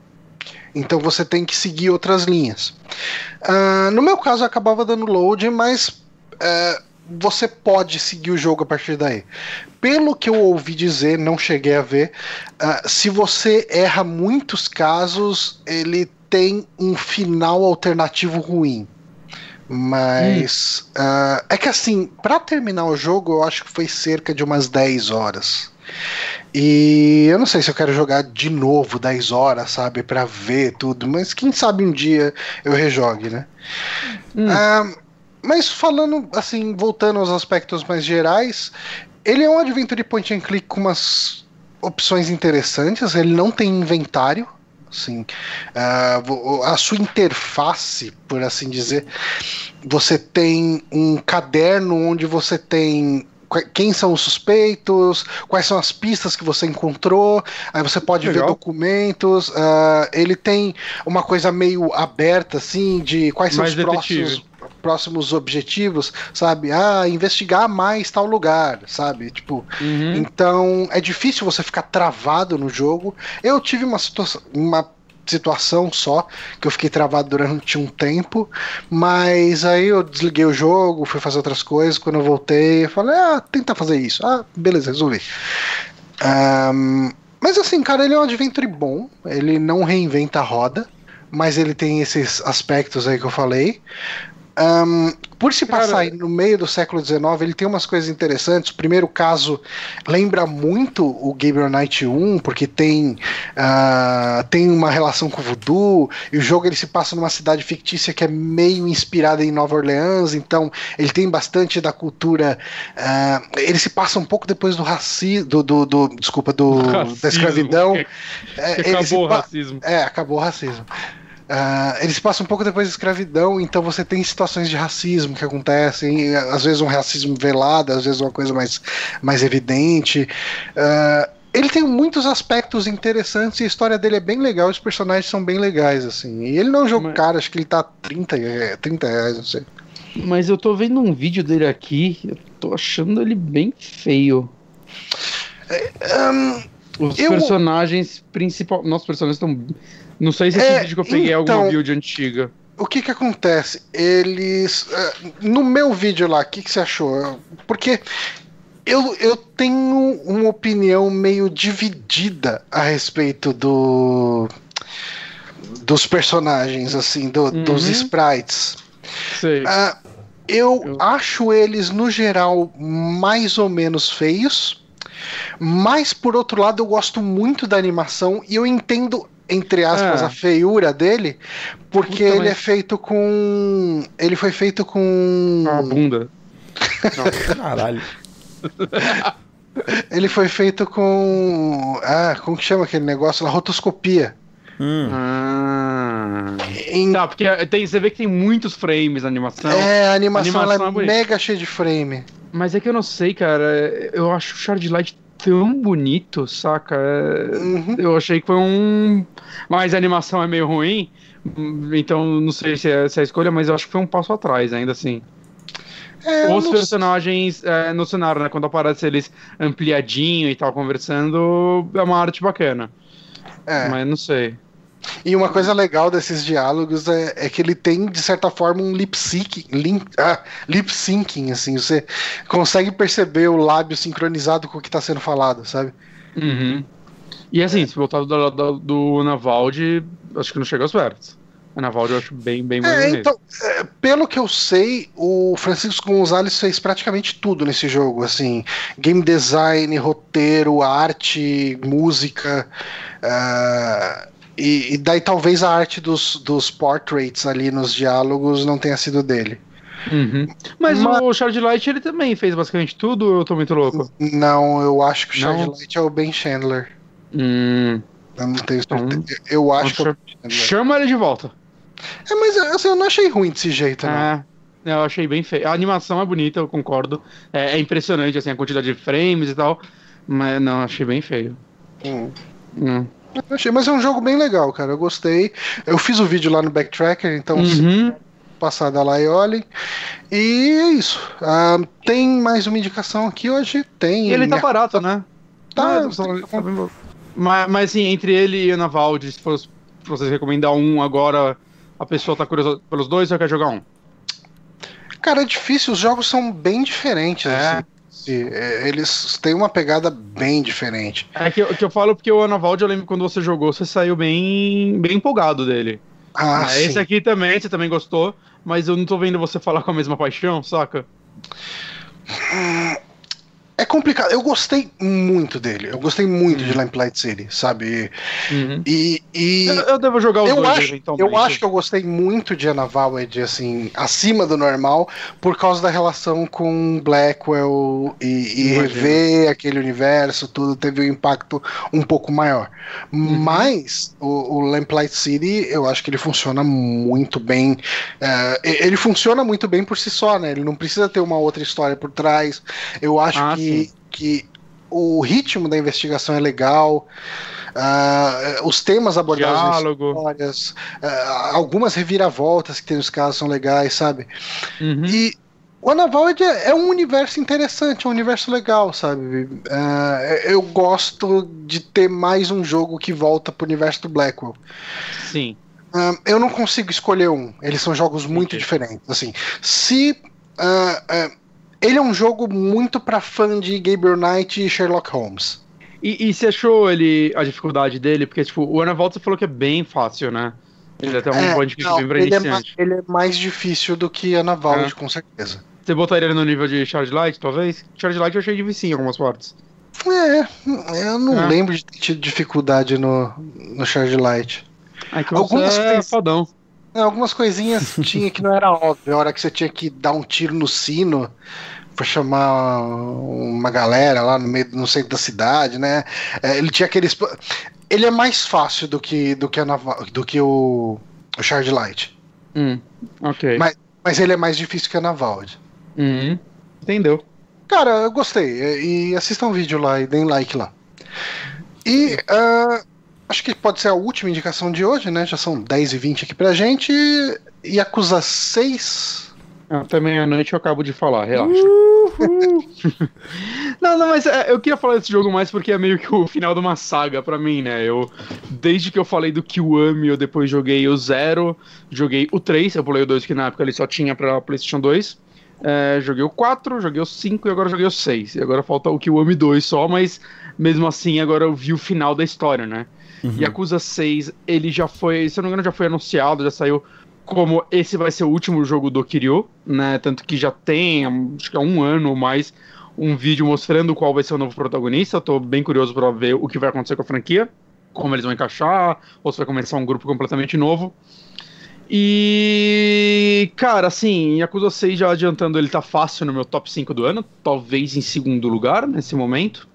Então você tem que seguir outras linhas. Uh, no meu caso, eu acabava dando load, mas é, você pode seguir o jogo a partir daí. Pelo que eu ouvi dizer, não cheguei a ver, uh, se você erra muitos casos, ele tem um final alternativo ruim. Mas hum. uh, é que assim, para terminar o jogo, eu acho que foi cerca de umas 10 horas. E eu não sei se eu quero jogar de novo 10 horas, sabe, para ver tudo, mas quem sabe um dia eu rejogue, né? Hum. Uh, mas falando, assim, voltando aos aspectos mais gerais, ele é um adventure point and click com umas opções interessantes. Ele não tem inventário, assim, uh, a sua interface, por assim dizer, você tem um caderno onde você tem quem são os suspeitos, quais são as pistas que você encontrou, aí você pode Legal. ver documentos. Uh, ele tem uma coisa meio aberta, assim, de quais são Mais os próximos próximos objetivos, sabe? Ah, investigar mais tal lugar, sabe? Tipo, uhum. então é difícil você ficar travado no jogo. Eu tive uma situação, uma situação só, que eu fiquei travado durante um tempo, mas aí eu desliguei o jogo, fui fazer outras coisas, quando eu voltei, eu falei, ah, tenta fazer isso. Ah, beleza, resolvi. Um, mas assim, cara, ele é um adventure bom, ele não reinventa a roda, mas ele tem esses aspectos aí que eu falei. Um, por se passar Cara, no meio do século XIX, ele tem umas coisas interessantes. O primeiro caso lembra muito o Gabriel Knight 1, porque tem, uh, tem uma relação com o voodoo, e o jogo ele se passa numa cidade fictícia que é meio inspirada em Nova Orleans, então ele tem bastante da cultura. Uh, ele se passa um pouco depois do racismo, do, do, do, desculpa, do, racismo, da escravidão. Que, é, que acabou o racismo. É, acabou o racismo. Uh, eles passam um pouco depois da escravidão, então você tem situações de racismo que acontecem, às vezes um racismo velado, às vezes uma coisa mais, mais evidente. Uh, ele tem muitos aspectos interessantes e a história dele é bem legal, os personagens são bem legais, assim. E ele não é um jogo Mas... caro, acho que ele tá 30, 30 reais, não sei. Mas eu tô vendo um vídeo dele aqui, eu tô achando ele bem feio. Um, Os eu... personagens principal. Nossos personagens estão não sei se esse é, vídeo que eu peguei então, é alguma então, build antiga. O que que acontece? Eles. Uh, no meu vídeo lá, o que, que você achou? Porque eu, eu tenho uma opinião meio dividida a respeito do dos personagens, assim, do, uhum. dos sprites. Sei. Uh, eu, eu acho eles, no geral, mais ou menos feios. Mas, por outro lado, eu gosto muito da animação e eu entendo entre aspas, é. a feiura dele, porque Puta, ele mas... é feito com. Ele foi feito com. A bunda. Caralho. ele foi feito com. Ah, como que chama aquele negócio? A rotoscopia. Hum. Ah. Em... Tá, porque tem, você vê que tem muitos frames na animação. É, a animação, a animação é, é mega cheia de frame. Mas é que eu não sei, cara. Eu acho o Shard Light tão bonito, saca? Uhum. Eu achei que foi um. Mas a animação é meio ruim, então não sei se é, se é a escolha, mas eu acho que foi um passo atrás, ainda assim. É, Os personagens é, no cenário, né? Quando aparece eles ampliadinho e tal, conversando, é uma arte bacana. É. Mas não sei. E uma coisa legal desses diálogos é, é que ele tem, de certa forma, um lip syncing, lip, ah, lip syncing, assim, você consegue perceber o lábio sincronizado com o que está sendo falado, sabe? Uhum. E assim, é. se voltar do, do, do Navaldi, acho que não chega aos perto. A Navaldi eu acho bem, bem mais é, então, é, Pelo que eu sei, o Francisco Gonzalez fez praticamente tudo nesse jogo, assim, game design, roteiro, arte, música. Uh, e, e, daí talvez a arte dos, dos portraits ali nos diálogos não tenha sido dele. Uhum. Mas, Mas, o Shard Light ele também fez basicamente tudo ou eu tô muito louco? Não, eu acho que o Shard Light é o Ben Chandler. Hum. Eu não tenho certeza. Então, eu acho então, que é o Chama ele de volta. É, mas assim, eu não achei ruim desse jeito, não. É, eu achei bem feio. A animação é bonita, eu concordo. É, é, impressionante, assim, a quantidade de frames e tal. Mas não, achei bem feio. Hum. Hum. Achei, mas é um jogo bem legal, cara. Eu gostei. Eu fiz o vídeo lá no Backtracker, então uhum. passada lá e olhem. E é isso. Ah, tem mais uma indicação aqui hoje? Tem. Ele tá barato, né? Tá. tá mas, mas assim, entre ele e o Navaldi, se for vocês recomendar um agora, a pessoa tá curiosa pelos dois ou quer jogar um? Cara, é difícil, os jogos são bem diferentes. É. Assim. É, eles têm uma pegada bem diferente. É que eu, que eu falo porque o Anavaldi, eu lembro quando você jogou, você saiu bem, bem empolgado dele. Ah, é, Esse aqui também, você também gostou, mas eu não tô vendo você falar com a mesma paixão, saca? É complicado. Eu gostei muito dele. Eu gostei muito uhum. de Lamplight City, sabe? Uhum. E, e eu, eu, devo jogar os eu dois acho, eventualmente. Eu acho que eu gostei muito de Anavowed, assim, acima do normal, por causa da relação com Blackwell e, e rever aquele universo, tudo teve um impacto um pouco maior. Uhum. Mas o, o Lamplight City, eu acho que ele funciona muito bem. Uh, ele funciona muito bem por si só, né? Ele não precisa ter uma outra história por trás. Eu acho ah, que, que o ritmo da investigação é legal. Uh, os temas abordados Diálogo. nas histórias, uh, algumas reviravoltas que tem nos casos são legais, sabe? Uhum. E o Anavaled é, é um universo interessante, é um universo legal, sabe? Uh, eu gosto de ter mais um jogo que volta pro universo do Blackwell. Sim. Uh, eu não consigo escolher um. Eles são jogos muito diferentes. Assim, se uh, ele é um jogo muito para fã de Gabriel Knight e Sherlock Holmes. E, e você achou ele a dificuldade dele? Porque tipo, o Ana Volta você falou que é bem fácil, né? Ele é até um é, point não, bem pra ele iniciante. É mais, ele é mais difícil do que Ana Vault, é. com certeza. Você botaria ele no nível de Charge Light, talvez? Charge Light eu achei difícil em algumas partes. É, eu não é. lembro de ter tido dificuldade no, no Charge Light. Ai, algumas é fodão. É, algumas coisinhas tinha que não era óbvio. A hora que você tinha que dar um tiro no sino pra chamar uma galera lá no meio, no centro da cidade, né? É, ele tinha aqueles. Ele é mais fácil do que, do que, a do que o, o Shard Light. Hum, ok. Mas, mas ele é mais difícil que a Navalde. Uhum. Entendeu? Cara, eu gostei. E assistam um vídeo lá e deem like lá. E uh, acho que pode ser a última indicação de hoje, né? Já são 10 e 20 aqui pra gente. Yakuza 6. Até meia-noite eu acabo de falar, relaxa. não, não, mas é, eu queria falar desse jogo mais porque é meio que o final de uma saga para mim, né? Eu, desde que eu falei do Kiwami, eu depois joguei o Zero, joguei o 3, eu pulei o 2 que na época ele só tinha pra PlayStation 2. É, joguei o 4, joguei o 5 e agora joguei o 6. E agora falta o Kiwami 2 só, mas mesmo assim agora eu vi o final da história, né? Uhum. Yakuza 6, ele já foi, se eu não me engano, já foi anunciado, já saiu como esse vai ser o último jogo do Kiryu, né? Tanto que já tem, acho que há um ano ou mais, um vídeo mostrando qual vai ser o novo protagonista. Tô bem curioso para ver o que vai acontecer com a franquia, como eles vão encaixar, ou se vai começar um grupo completamente novo. E, cara, assim, Yakuza 6 já adiantando, ele tá fácil no meu top 5 do ano, talvez em segundo lugar nesse momento,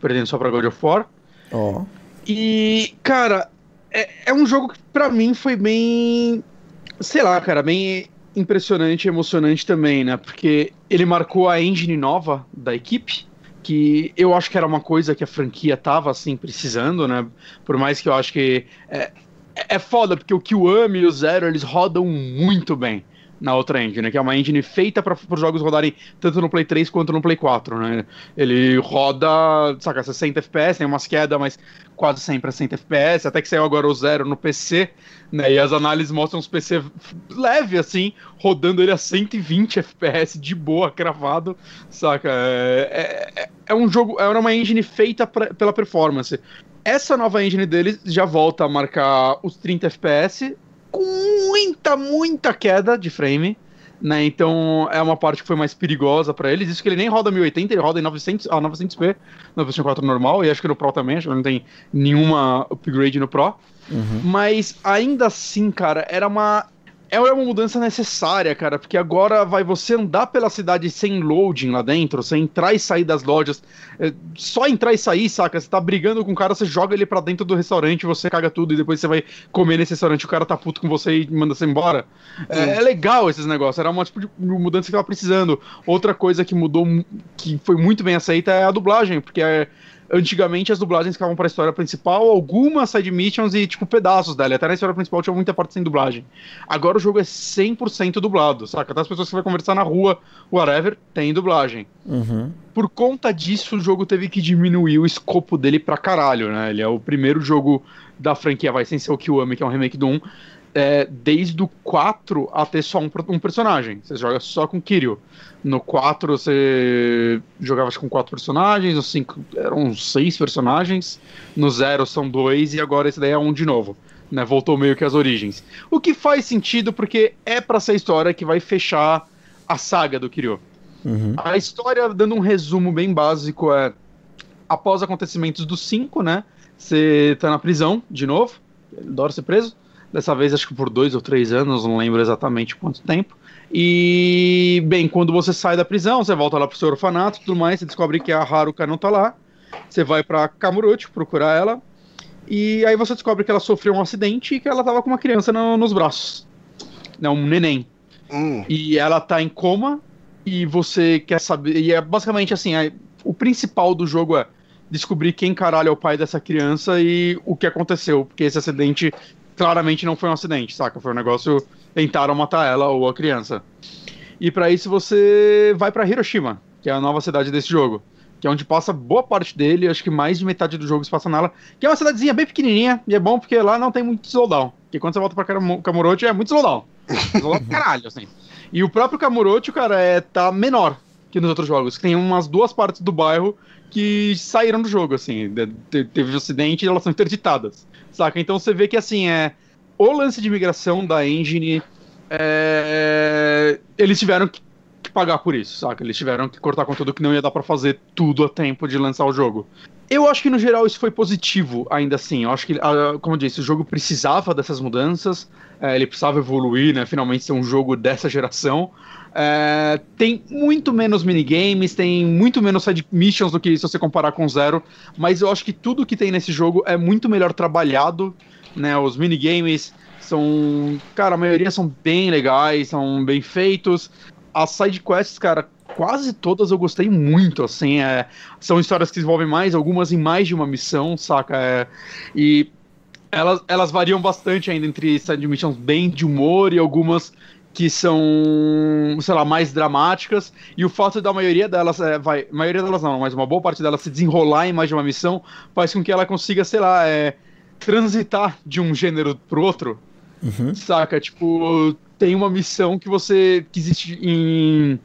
perdendo só pra God of War. Ó. Oh. E, cara, é, é um jogo que pra mim foi bem. Sei lá, cara, bem impressionante e emocionante também, né? Porque ele marcou a engine nova da equipe, que eu acho que era uma coisa que a franquia tava, assim, precisando, né? Por mais que eu acho que. É, é foda, porque o Kiwami e o Zero, eles rodam muito bem na outra engine, né, que é uma engine feita para os jogos rodarem tanto no Play 3 quanto no Play 4, né? Ele roda, saca, 60 FPS, tem umas quedas, mas quase sempre a 100 FPS, até que saiu agora o zero no PC, né? E as análises mostram os PC leve assim, rodando ele a 120 FPS de boa, cravado, saca? É, é, é um jogo, era uma engine feita pra, pela performance. Essa nova engine deles já volta a marcar os 30 FPS com muita, muita queda de frame. Né, então é uma parte que foi mais perigosa para eles. Isso que ele nem roda 1080, ele roda em 900, ah, 900p no PlayStation 4 normal, e acho que no Pro também, acho que não tem nenhuma upgrade no Pro. Uhum. Mas ainda assim, cara, era uma é uma mudança necessária, cara, porque agora vai você andar pela cidade sem loading lá dentro, sem entrar e sair das lojas. É, só entrar e sair, saca? Você tá brigando com o cara, você joga ele pra dentro do restaurante, você caga tudo e depois você vai comer nesse restaurante, o cara tá puto com você e manda você embora. É, é, legal esses negócios, era uma tipo de mudança que tava precisando. Outra coisa que mudou, que foi muito bem aceita é a dublagem, porque é antigamente as dublagens ficavam pra história principal, algumas side missions e, tipo, pedaços dela. Até na história principal tinha muita parte sem dublagem. Agora o jogo é 100% dublado, saca? Até as pessoas que vai conversar na rua, whatever, tem dublagem. Uhum. Por conta disso, o jogo teve que diminuir o escopo dele pra caralho, né? Ele é o primeiro jogo da franquia, vai sem ser o Kiwami, que é um remake do 1, é, desde o 4 a ter só um, um, personagem. Você joga só com Kiryu. No 4 você jogava com quatro personagens, no 5 eram seis personagens, no 0 são dois e agora esse daí é um de novo. Né, voltou meio que às origens. O que faz sentido porque é para ser a história que vai fechar a saga do Kiryu. Uhum. A história, dando um resumo bem básico, é após acontecimentos do 5, né? Você tá na prisão de novo, ele adora ser preso. Dessa vez acho que por dois ou três anos, não lembro exatamente quanto tempo. E, bem, quando você sai da prisão, você volta lá pro seu orfanato e tudo mais, você descobre que a Haruka não tá lá. Você vai pra Kamurocho procurar ela. E aí você descobre que ela sofreu um acidente e que ela tava com uma criança no, nos braços. Né, um neném. Hum. E ela tá em coma e você quer saber. E é basicamente assim: é, o principal do jogo é descobrir quem caralho é o pai dessa criança e o que aconteceu. Porque esse acidente claramente não foi um acidente, saca? Foi um negócio. Tentaram matar ela ou a criança. E para isso você vai para Hiroshima, que é a nova cidade desse jogo. Que é onde passa boa parte dele, acho que mais de metade do jogo se passa nela. Que é uma cidadezinha bem pequenininha, e é bom porque lá não tem muito slowdown. Porque quando você volta pra Kamurocho é muito slowdown. slowdown caralho, assim. E o próprio Kamurocho, cara, é, tá menor que nos outros jogos. Tem umas duas partes do bairro que saíram do jogo, assim. Teve um acidente e elas são interditadas. Saca? Então você vê que, assim, é. O lance de migração da engine. É, eles tiveram que, que pagar por isso, saca? Eles tiveram que cortar conteúdo que não ia dar para fazer tudo a tempo de lançar o jogo. Eu acho que no geral isso foi positivo, ainda assim. Eu acho que, ah, como eu disse, o jogo precisava dessas mudanças, é, ele precisava evoluir, né? Finalmente ser um jogo dessa geração. É, tem muito menos minigames, tem muito menos side missions do que se você comparar com Zero, mas eu acho que tudo que tem nesse jogo é muito melhor trabalhado, né? Os minigames são, cara, a maioria são bem legais, são bem feitos. As side quests, cara, quase todas eu gostei muito, assim, é, são histórias que desenvolvem mais, algumas em mais de uma missão, saca? É, e elas, elas variam bastante ainda entre side missions bem de humor e algumas que são, sei lá, mais dramáticas, e o fato da maioria delas, é, vai, maioria delas não, mas uma boa parte delas se desenrolar em mais de uma missão, faz com que ela consiga, sei lá, é, transitar de um gênero pro outro, uhum. saca? Tipo, tem uma missão que você, que existe em,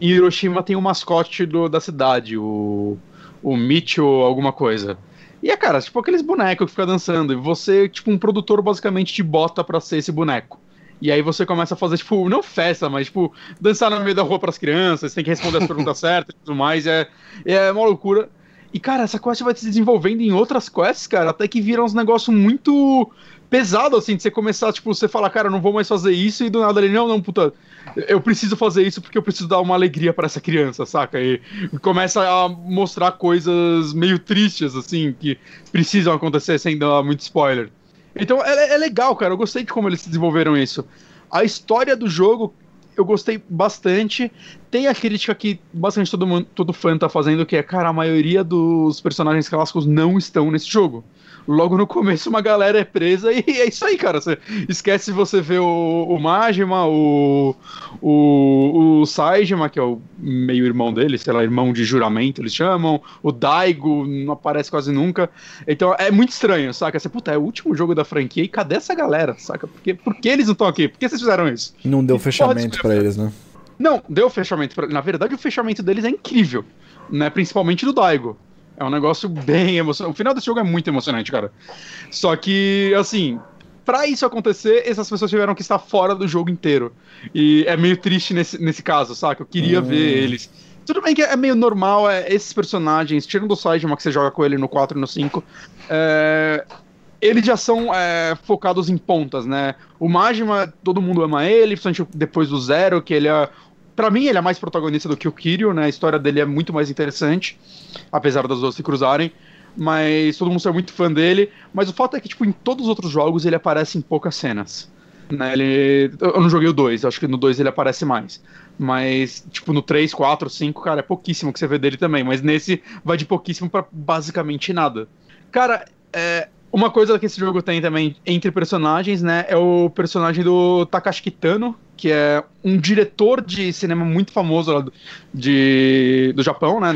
em Hiroshima, tem o um mascote do, da cidade, o, o Micho alguma coisa. E é, cara, tipo aqueles bonecos que ficam dançando, e você, tipo, um produtor basicamente te bota pra ser esse boneco. E aí você começa a fazer, tipo, não festa, mas, tipo, dançar no meio da rua pras crianças, tem que responder as perguntas certas e tudo mais. É, é uma loucura. E, cara, essa quest vai se desenvolvendo em outras quests, cara, até que vira uns negócios muito pesado, assim, de você começar, tipo, você falar, cara, não vou mais fazer isso, e do nada ele, não, não, puta, eu preciso fazer isso porque eu preciso dar uma alegria para essa criança, saca? E começa a mostrar coisas meio tristes, assim, que precisam acontecer sem dar muito spoiler. Então é, é legal, cara. Eu gostei de como eles desenvolveram isso. A história do jogo, eu gostei bastante. Tem a crítica que bastante todo, mundo, todo fã tá fazendo, que é, cara, a maioria dos personagens clássicos não estão nesse jogo logo no começo uma galera é presa e é isso aí, cara. Você esquece você ver o, o Majima, o, o, o Saijima, que é o meio-irmão dele, sei lá, irmão de juramento, eles chamam, o Daigo não aparece quase nunca. Então é muito estranho, saca? Você, puta, é o último jogo da franquia e cadê essa galera, saca? Por que, por que eles não estão aqui? Por que vocês fizeram isso? Não deu e, fechamento para eles, né? Não, deu fechamento. Pra... Na verdade, o fechamento deles é incrível, né? Principalmente do Daigo. É um negócio bem emocionante. O final desse jogo é muito emocionante, cara. Só que, assim, para isso acontecer, essas pessoas tiveram que estar fora do jogo inteiro. E é meio triste nesse, nesse caso, saca? Eu queria hum. ver eles. Tudo bem que é meio normal, é, esses personagens, tirando o Saijima que você joga com ele no 4 e no 5, é, eles já são é, focados em pontas, né? O Majima, todo mundo ama ele, principalmente depois do Zero, que ele é para mim, ele é mais protagonista do que o Kiryu, né? A história dele é muito mais interessante, apesar das duas se cruzarem. Mas todo mundo é muito fã dele. Mas o fato é que, tipo, em todos os outros jogos ele aparece em poucas cenas. Né? Ele, eu não joguei o 2, acho que no 2 ele aparece mais. Mas, tipo, no 3, 4, 5, cara, é pouquíssimo que você vê dele também. Mas nesse vai de pouquíssimo para basicamente nada. Cara, é, uma coisa que esse jogo tem também entre personagens, né, é o personagem do Takashi Kitano, que é um diretor de cinema muito famoso lá do, de, do Japão, né?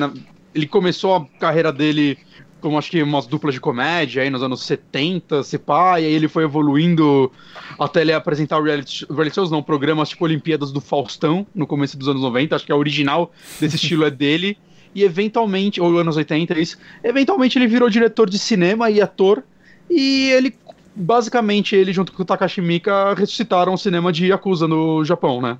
Ele começou a carreira dele como acho que umas duplas de comédia aí nos anos 70, se pá, e aí ele foi evoluindo até ele apresentar reality, reality shows, não, programas tipo Olimpíadas do Faustão no começo dos anos 90, acho que a original desse estilo é dele, e eventualmente, ou anos 80, isso, eventualmente ele virou diretor de cinema e ator, e ele, basicamente, ele junto com o Takashi Mika ressuscitaram o cinema de Yakuza no Japão, né?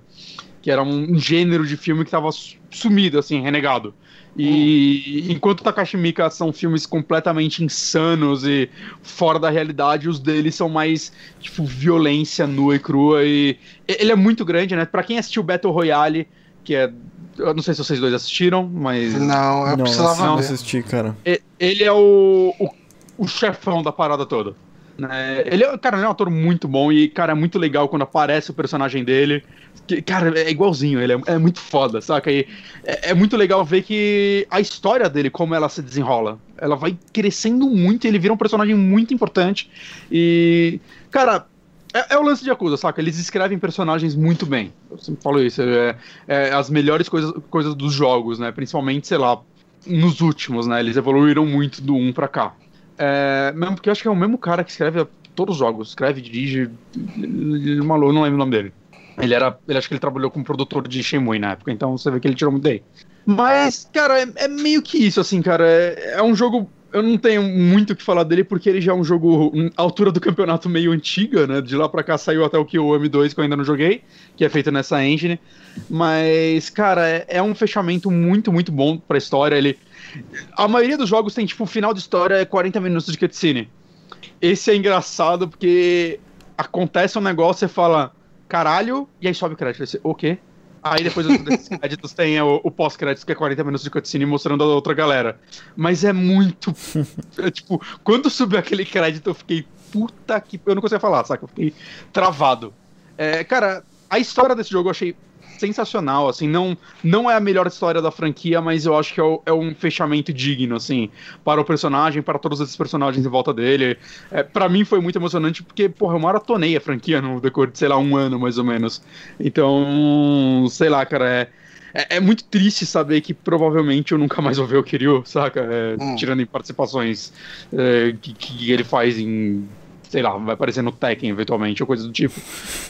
que era um gênero de filme que tava sumido, assim, renegado. E hum. enquanto Takashi Mika são filmes completamente insanos e fora da realidade, os deles são mais, tipo, violência nua e crua. E ele é muito grande, né? Pra quem assistiu Battle Royale, que é. Eu não sei se vocês dois assistiram, mas. Não, eu não, precisava não assistir, cara. Ele é o, o, o chefão da parada toda. Né? Ele, é, cara, ele é um ator muito bom e, cara, é muito legal quando aparece o personagem dele. Que, cara, é igualzinho, ele é, é muito foda, saca? E é, é, muito legal ver que a história dele, como ela se desenrola, ela vai crescendo muito e ele vira um personagem muito importante. E, cara, é, é, o lance de Yakuza, saca? Eles escrevem personagens muito bem. Eu sempre falo isso. É, é, as melhores coisas, coisas dos jogos, né? Principalmente, sei lá, nos últimos, né? Eles evoluíram muito do 1 pra cá. É, mesmo porque eu acho que é o mesmo cara que escreve todos os jogos. Escreve, dirige. Maluco, não lembro o nome dele. Ele era. Ele acho que ele trabalhou como produtor de Shenmue na época, então você vê que ele tirou muito daí. Mas, cara, é, é meio que isso, assim, cara. É, é um jogo eu não tenho muito o que falar dele porque ele já é um jogo à altura do campeonato meio antiga, né? De lá pra cá saiu até o Kiwami 2 que eu ainda não joguei, que é feito nessa engine. Mas, cara, é, é um fechamento muito, muito bom pra história. Ele. A maioria dos jogos tem, tipo, o final de história é 40 minutos de cutscene. Esse é engraçado porque acontece um negócio e fala, caralho, e aí sobe o crédito. Você, o quê? Aí depois desses créditos tem o, o pós-créditos, que é 40 minutos de cutscene mostrando a outra galera. Mas é muito. É, tipo, quando subiu aquele crédito, eu fiquei puta que. Eu não conseguia falar, saca? Eu fiquei travado. É, cara, a história desse jogo eu achei sensacional, assim, não, não é a melhor história da franquia, mas eu acho que é, o, é um fechamento digno, assim, para o personagem, para todos esses personagens em volta dele. É, para mim foi muito emocionante porque, porra, eu maratonei a franquia no decor de, sei lá, um ano mais ou menos. Então, sei lá, cara, é. É, é muito triste saber que provavelmente eu nunca mais vou ver o Kiryu, saca? É, hum. Tirando em participações é, que, que ele faz em sei lá, vai aparecer no Tekken eventualmente, ou coisa do tipo.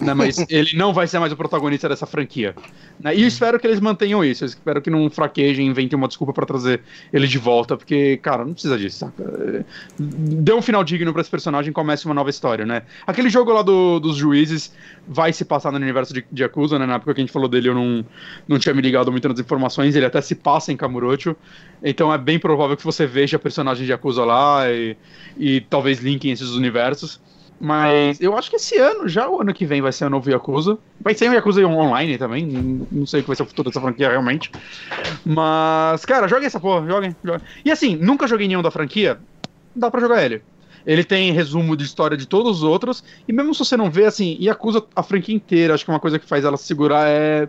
Né? Mas ele não vai ser mais o protagonista dessa franquia. Né? E eu espero que eles mantenham isso. Eu espero que não fraquejem, inventem uma desculpa para trazer ele de volta, porque, cara, não precisa disso, saca? Dê um final digno para esse personagem e comece uma nova história, né? Aquele jogo lá do, dos juízes vai se passar no universo de, de Yakuza, né? Na época que a gente falou dele, eu não, não tinha me ligado muito nas informações. Ele até se passa em Kamurocho. Então é bem provável que você veja personagens de Yakuza lá e, e talvez linkem esses universos. Mas eu acho que esse ano, já o ano que vem, vai ser o novo Yakuza. Vai ser um Yakuza online também. Não sei o que vai ser o futuro dessa franquia realmente. Mas, cara, joguem essa porra, joguem, joguem. E assim, nunca joguei nenhum da franquia, dá pra jogar ele. Ele tem resumo de história de todos os outros. E mesmo se você não vê, assim, Yakuza a franquia inteira, acho que uma coisa que faz ela se segurar é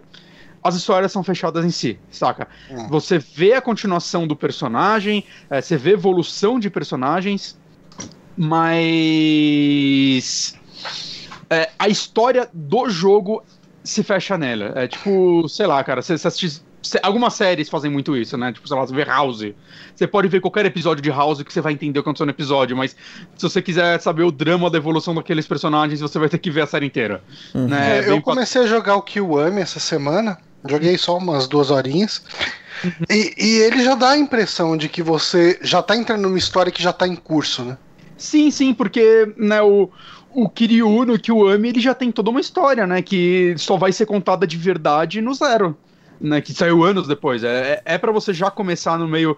as histórias são fechadas em si, saca? É. Você vê a continuação do personagem, é, você vê evolução de personagens, mas é, a história do jogo se fecha nela. É tipo, sei lá, cara, você, você assiste. Algumas séries fazem muito isso, né? Tipo, sei lá, você vê House. Você pode ver qualquer episódio de House que você vai entender o que aconteceu no episódio, mas se você quiser saber o drama da evolução daqueles personagens, você vai ter que ver a série inteira. Uhum. Né? É, eu comecei a jogar o Kiwami essa semana. Joguei só umas duas horinhas. E, e, ele já dá a impressão de que você já tá entrando numa história que já tá em curso, né? Sim, sim, porque né, o, o Kiryu no Kiwami ele já tem toda uma história, né? Que só vai ser contada de verdade no zero. Né, que saiu anos depois. É, é, é para você já começar no meio.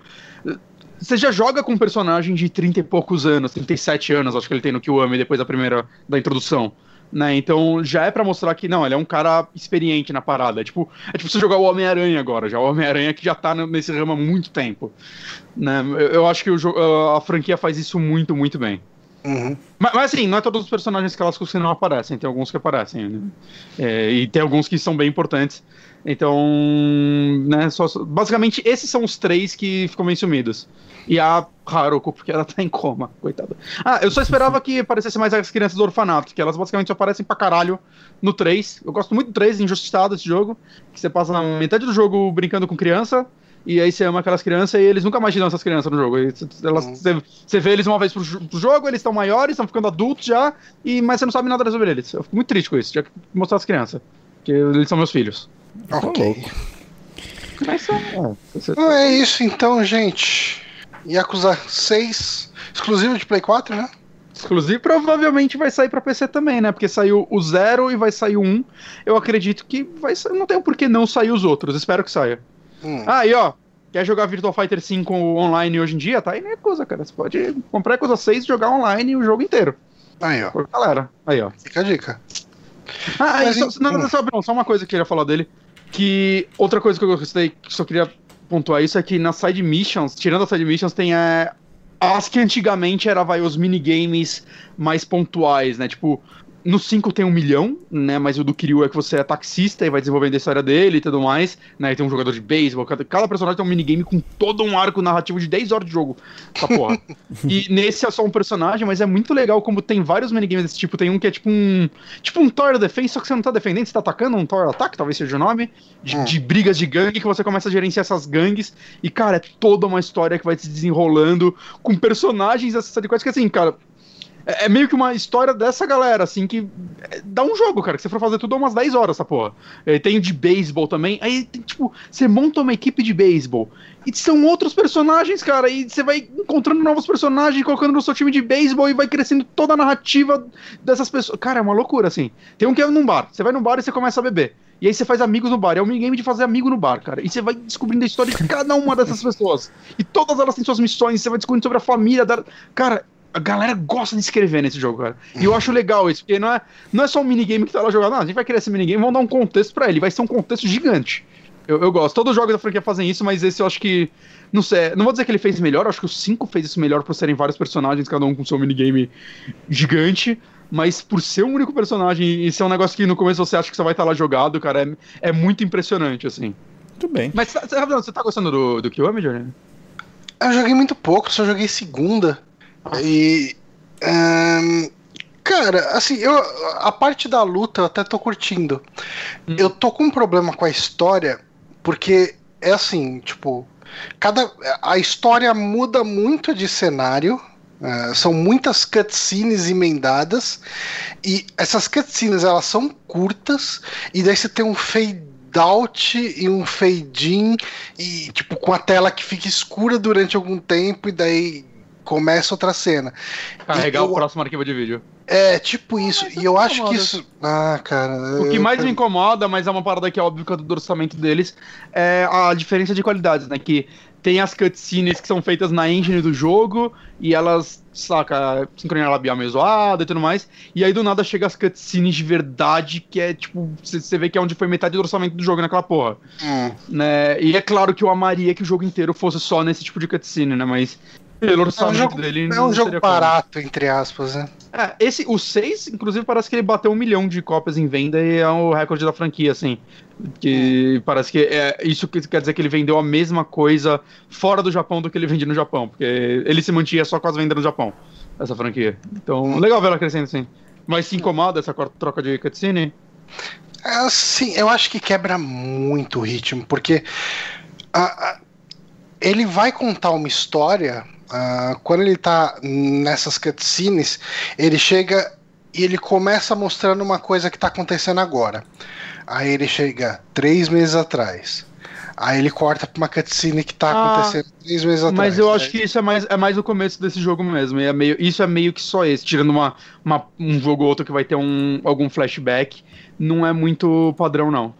Você já joga com um personagem de 30 e poucos anos, 37 anos, acho que ele tem no Kiwami depois da primeira da introdução. Né? Então já é para mostrar que não, ele é um cara experiente na parada. É tipo, é tipo você jogar o Homem-Aranha agora, já o Homem-Aranha que já tá nesse ramo há muito tempo. Né? Eu, eu acho que o, a franquia faz isso muito, muito bem. Uhum. Mas, mas, assim, não é todos os personagens clássicos que não aparecem, tem alguns que aparecem. Né? É, e tem alguns que são bem importantes. Então, né, só, basicamente esses são os três que ficam bem sumidos. E a Haruko, porque ela tá em coma, coitada. Ah, eu só esperava que aparecesse mais as crianças do orfanato, que elas basicamente aparecem pra caralho no 3. Eu gosto muito do 3, injustiçado esse jogo, que você passa metade do jogo brincando com criança, e aí você ama aquelas crianças e eles nunca mais te dão essas crianças no jogo. Você, vê eles uma vez pro, pro jogo, eles estão maiores, estão ficando adultos já, e, mas você não sabe nada sobre eles. Eu fico muito triste com isso, tinha que mostrar as crianças. Porque eles são meus filhos. Ok. Mas é, é, é isso então, gente. Yakuza 6, exclusivo de Play 4, né? exclusivo. Provavelmente vai sair pra PC também, né? Porque saiu o 0 e vai sair o 1. Eu acredito que vai sair. Não tem por que não sair os outros. Espero que saia. Hum. Ah, e ó, quer jogar Virtual Fighter 5 online hoje em dia? Tá aí nem coisa, cara. Você pode comprar a coisa 6 e jogar online o jogo inteiro. Aí, ó. galera, aí, ó. Fica a dica. Ah, Mas, só, não, não, só, só uma coisa que eu queria falar dele. Que outra coisa que eu gostei, que só queria pontuar isso, é que nas side missions, tirando as side missions, tem é, as que antigamente era vai os minigames mais pontuais, né? Tipo, no 5 tem um milhão, né? Mas o do Kiryu é que você é taxista e vai desenvolvendo a história dele e tudo mais, né? E tem um jogador de beisebol, cada, cada, personagem tem um minigame com todo um arco narrativo de 10 horas de jogo. Essa porra. e nesse é só um personagem, mas é muito legal como tem vários minigames desse tipo. Tem um que é tipo um. Tipo um Tower Defense, só que você não tá defendendo, você tá atacando um Tower Attack, talvez seja o nome. De, hum. de brigas de gangue que você começa a gerenciar essas gangues. E, cara, é toda uma história que vai se desenrolando com personagens dessa de coisas que assim, cara é, é, meio que uma história dessa galera, assim, que é, dá um jogo, cara, que você for fazer tudo umas 10 horas, essa porra. É, tem de beisebol também. Aí, tem, tipo, você monta uma equipe de beisebol. E são outros personagens, cara, e você vai encontrando novos personagens, colocando no seu time de beisebol e vai crescendo toda a narrativa dessas pessoas. Cara, é uma loucura, assim. Tem um que é num bar. Você vai num bar e você começa a beber. E aí você faz amigos no bar. É um minigame de fazer amigo no bar, cara. E você vai descobrindo a história de cada uma dessas pessoas. E todas elas têm suas missões, você vai descobrindo sobre a família da. Cara, a galera gosta de escrever nesse jogo, cara. E eu acho legal isso, porque não é, não é só um minigame que tá lá jogando. Não, a gente vai criar esse minigame, vamos dar um contexto para ele. Vai ser um contexto gigante. Eu, eu gosto. Todos os jogos da franquia fazem isso, mas esse eu acho que. Não sei, não vou dizer que ele fez melhor, acho que o 5 fez isso melhor por serem vários personagens, cada um com seu minigame gigante. Mas por ser um único personagem e ser um negócio que no começo você acha que só vai estar lá jogado, cara, é, é muito impressionante, assim. Muito bem. Mas você tá gostando do, do Kiwami, Johnny? Eu joguei muito pouco, só joguei segunda. E. Um, cara, assim, eu, a parte da luta eu até tô curtindo. Hum. Eu tô com um problema com a história, porque é assim, tipo. Cada, a história muda muito de cenário. Uh, são muitas cutscenes emendadas e essas cutscenes elas são curtas e daí você tem um fade out e um fade in e tipo com a tela que fica escura durante algum tempo e daí começa outra cena. Carregar eu, o próximo arquivo de vídeo. É, tipo isso. e eu acho que isso. Ah, cara. O que mais me incomoda, mas é uma parada que é óbvia do orçamento deles, é a diferença de qualidades, né? Que tem as cutscenes que são feitas na engine do jogo e elas, saca, sincronia labial meio zoada e tudo mais. E aí do nada chega as cutscenes de verdade, que é tipo, você vê que é onde foi metade do orçamento do jogo naquela porra. Hum. Né? E é claro que eu amaria que o jogo inteiro fosse só nesse tipo de cutscene, né? Mas pelo orçamento é um jogo, dele. É um jogo barato, como. entre aspas, né? É, esse, o 6, inclusive, parece que ele bateu um milhão de cópias em venda e é o recorde da franquia, assim. Que hum. parece que é isso que quer dizer que ele vendeu a mesma coisa fora do Japão do que ele vendia no Japão, porque ele se mantinha só com as vendas no Japão, essa franquia. Então, hum. legal ver ela crescendo assim. Mas se incomoda essa troca de cutscene? É, sim, eu acho que quebra muito o ritmo, porque a, a, ele vai contar uma história Uh, quando ele tá nessas cutscenes, ele chega e ele começa mostrando uma coisa que tá acontecendo agora. Aí ele chega três meses atrás. Aí ele corta pra uma cutscene que tá ah, acontecendo três meses atrás. Mas eu acho que isso é mais, é mais o começo desse jogo mesmo. É meio, isso é meio que só esse, tirando uma, uma, um jogo ou outro que vai ter um, algum flashback. Não é muito padrão, não.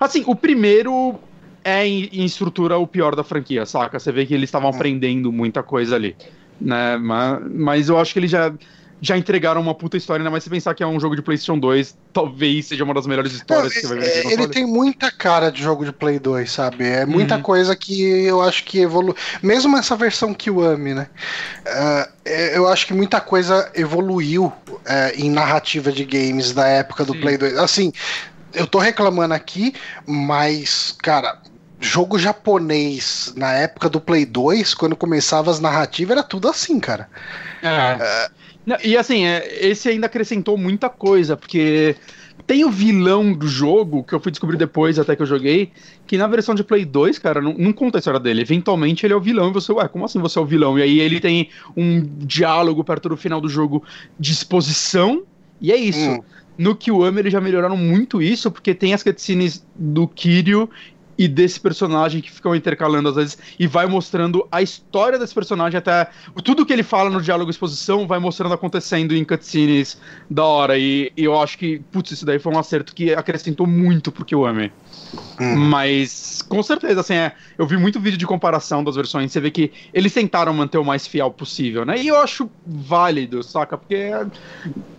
Assim, o primeiro é em, estrutura o pior da franquia, saca? Você vê que eles estavam aprendendo muita coisa ali. Né? Mas, mas eu acho que eles já, já entregaram uma puta história, ainda mais se pensar que é um jogo de PlayStation 2, talvez seja uma das melhores histórias Não, que você vai ver. É, ele tem muita cara de jogo de Play 2, sabe? É muita uhum. coisa que eu acho que evolui. Mesmo essa versão que o ame, né? Uh, eu acho que muita coisa evoluiu uh, em narrativa de games da época do Sim. Play 2. Assim, eu tô reclamando aqui, mas, cara, jogo japonês na época do Play 2, quando começava as narrativas, era tudo assim, cara. É. é... E assim, é, esse ainda acrescentou muita coisa, porque tem o vilão do jogo, que eu fui descobrir depois, até que eu joguei, que na versão de Play 2, cara, não, não, conta a história dele. Eventualmente ele é o vilão e você, ué, como assim você é o vilão? E aí ele tem um diálogo perto do final do jogo de exposição, e é isso. Hum. No Kiwami eles já melhoraram muito isso, porque tem as cutscenes do Kiryu e desse personagem que ficam intercalando às vezes e vai mostrando a história desse personagem até tudo que ele fala no diálogo exposição vai mostrando acontecendo em cutscenes da hora e, e eu acho que putz, isso daí foi um acerto que acrescentou muito pro Kiwami. Hum. Mas com certeza assim, é, eu vi muito vídeo de comparação das versões, você vê que eles tentaram manter o mais fiel possível, né? E eu acho válido, saca? Porque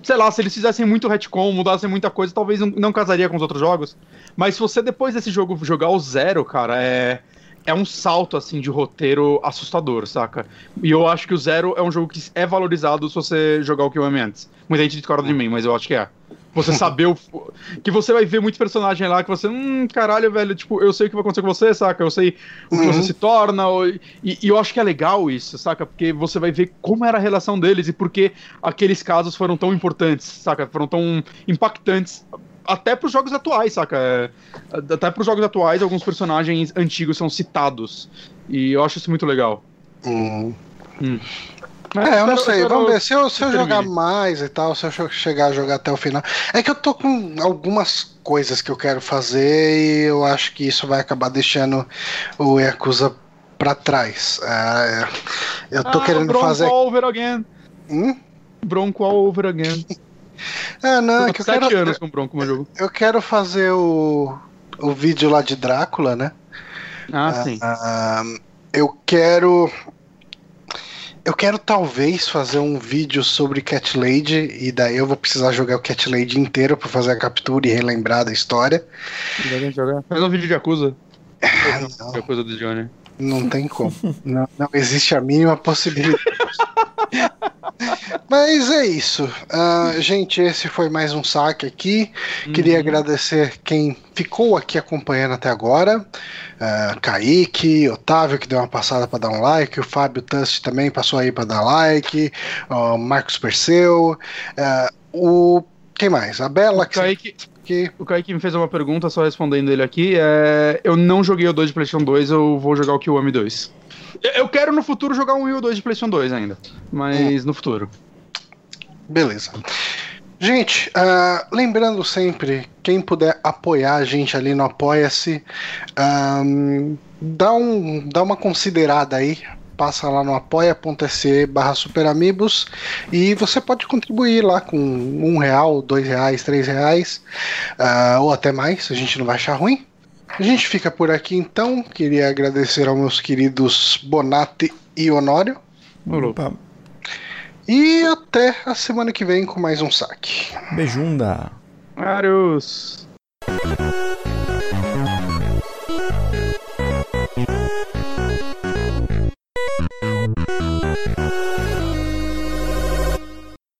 sei lá, se eles fizessem muito retcon, mudassem muita coisa, talvez não, não casaria com os outros jogos. Mas se você depois desse jogo jogar o zero, cara, é. É um salto, assim, de roteiro assustador, saca? E eu acho que o Zero é um jogo que é valorizado se você jogar o que eu amei antes. Muita gente discorda de mim, mas eu acho que é. Você saber o. Que você vai ver muitos personagens lá que você. Hum, caralho, velho, tipo, eu sei o que vai acontecer com você, saca? Eu sei o que uhum. você se torna. Ou... E, e, eu acho que é legal isso, saca? Porque você vai ver como era a relação deles e por que aqueles casos foram tão importantes, saca? Foram tão impactantes até pros jogos atuais, saca? É, até pros jogos atuais, alguns personagens antigos são citados. E eu acho isso muito legal. Hum. Hum. É, eu não sei. Vamos ver. Se eu, se eu jogar mais e tal, se eu chegar a jogar até o final. É que eu tô com algumas coisas que eu quero fazer e eu acho que isso vai acabar deixando o Yakuza pra trás. É, eu tô ah, querendo Bronco fazer. All over again. Hum? Bronco all over again. É, não, é que eu sete quero, anos com Bronco no jogo. Eu quero fazer o, o vídeo lá de Drácula, né? Ah, ah sim. Ah, eu quero. Eu quero talvez fazer um vídeo sobre Cat Lady e daí eu vou precisar jogar o Cat Lady inteiro para fazer a captura e relembrar da história. Faz um vídeo de Acusa. Não, Yakuza do Johnny. Não tem como. não, não existe a mínima possibilidade. Mas é isso. Uh, gente, esse foi mais um saque aqui. Uhum. Queria agradecer quem ficou aqui acompanhando até agora. Uh, Kaique, Otávio, que deu uma passada para dar um like. O Fábio Tust também passou aí para dar like. O Marcos Perseu. Uh, o. Quem mais? A Bela. O Kaique, que... O Kaique me fez uma pergunta, só respondendo ele aqui. É... Eu não joguei o 2 de PlayStation 2, eu vou jogar o Kiwami 2. Eu quero no futuro jogar um Wii 2 de PlayStation 2 ainda. Mas hum. no futuro. Beleza. Gente, uh, lembrando sempre, quem puder apoiar a gente ali no Apoia-se, um, dá, um, dá uma considerada aí, passa lá no apoia.se barra superamigos e você pode contribuir lá com um real, dois reais, três reais, uh, ou até mais, a gente não vai achar ruim. A gente fica por aqui então. Queria agradecer aos meus queridos Bonatti e Honório. Opa. E até a semana que vem com mais um saque. Beijunda. Vários.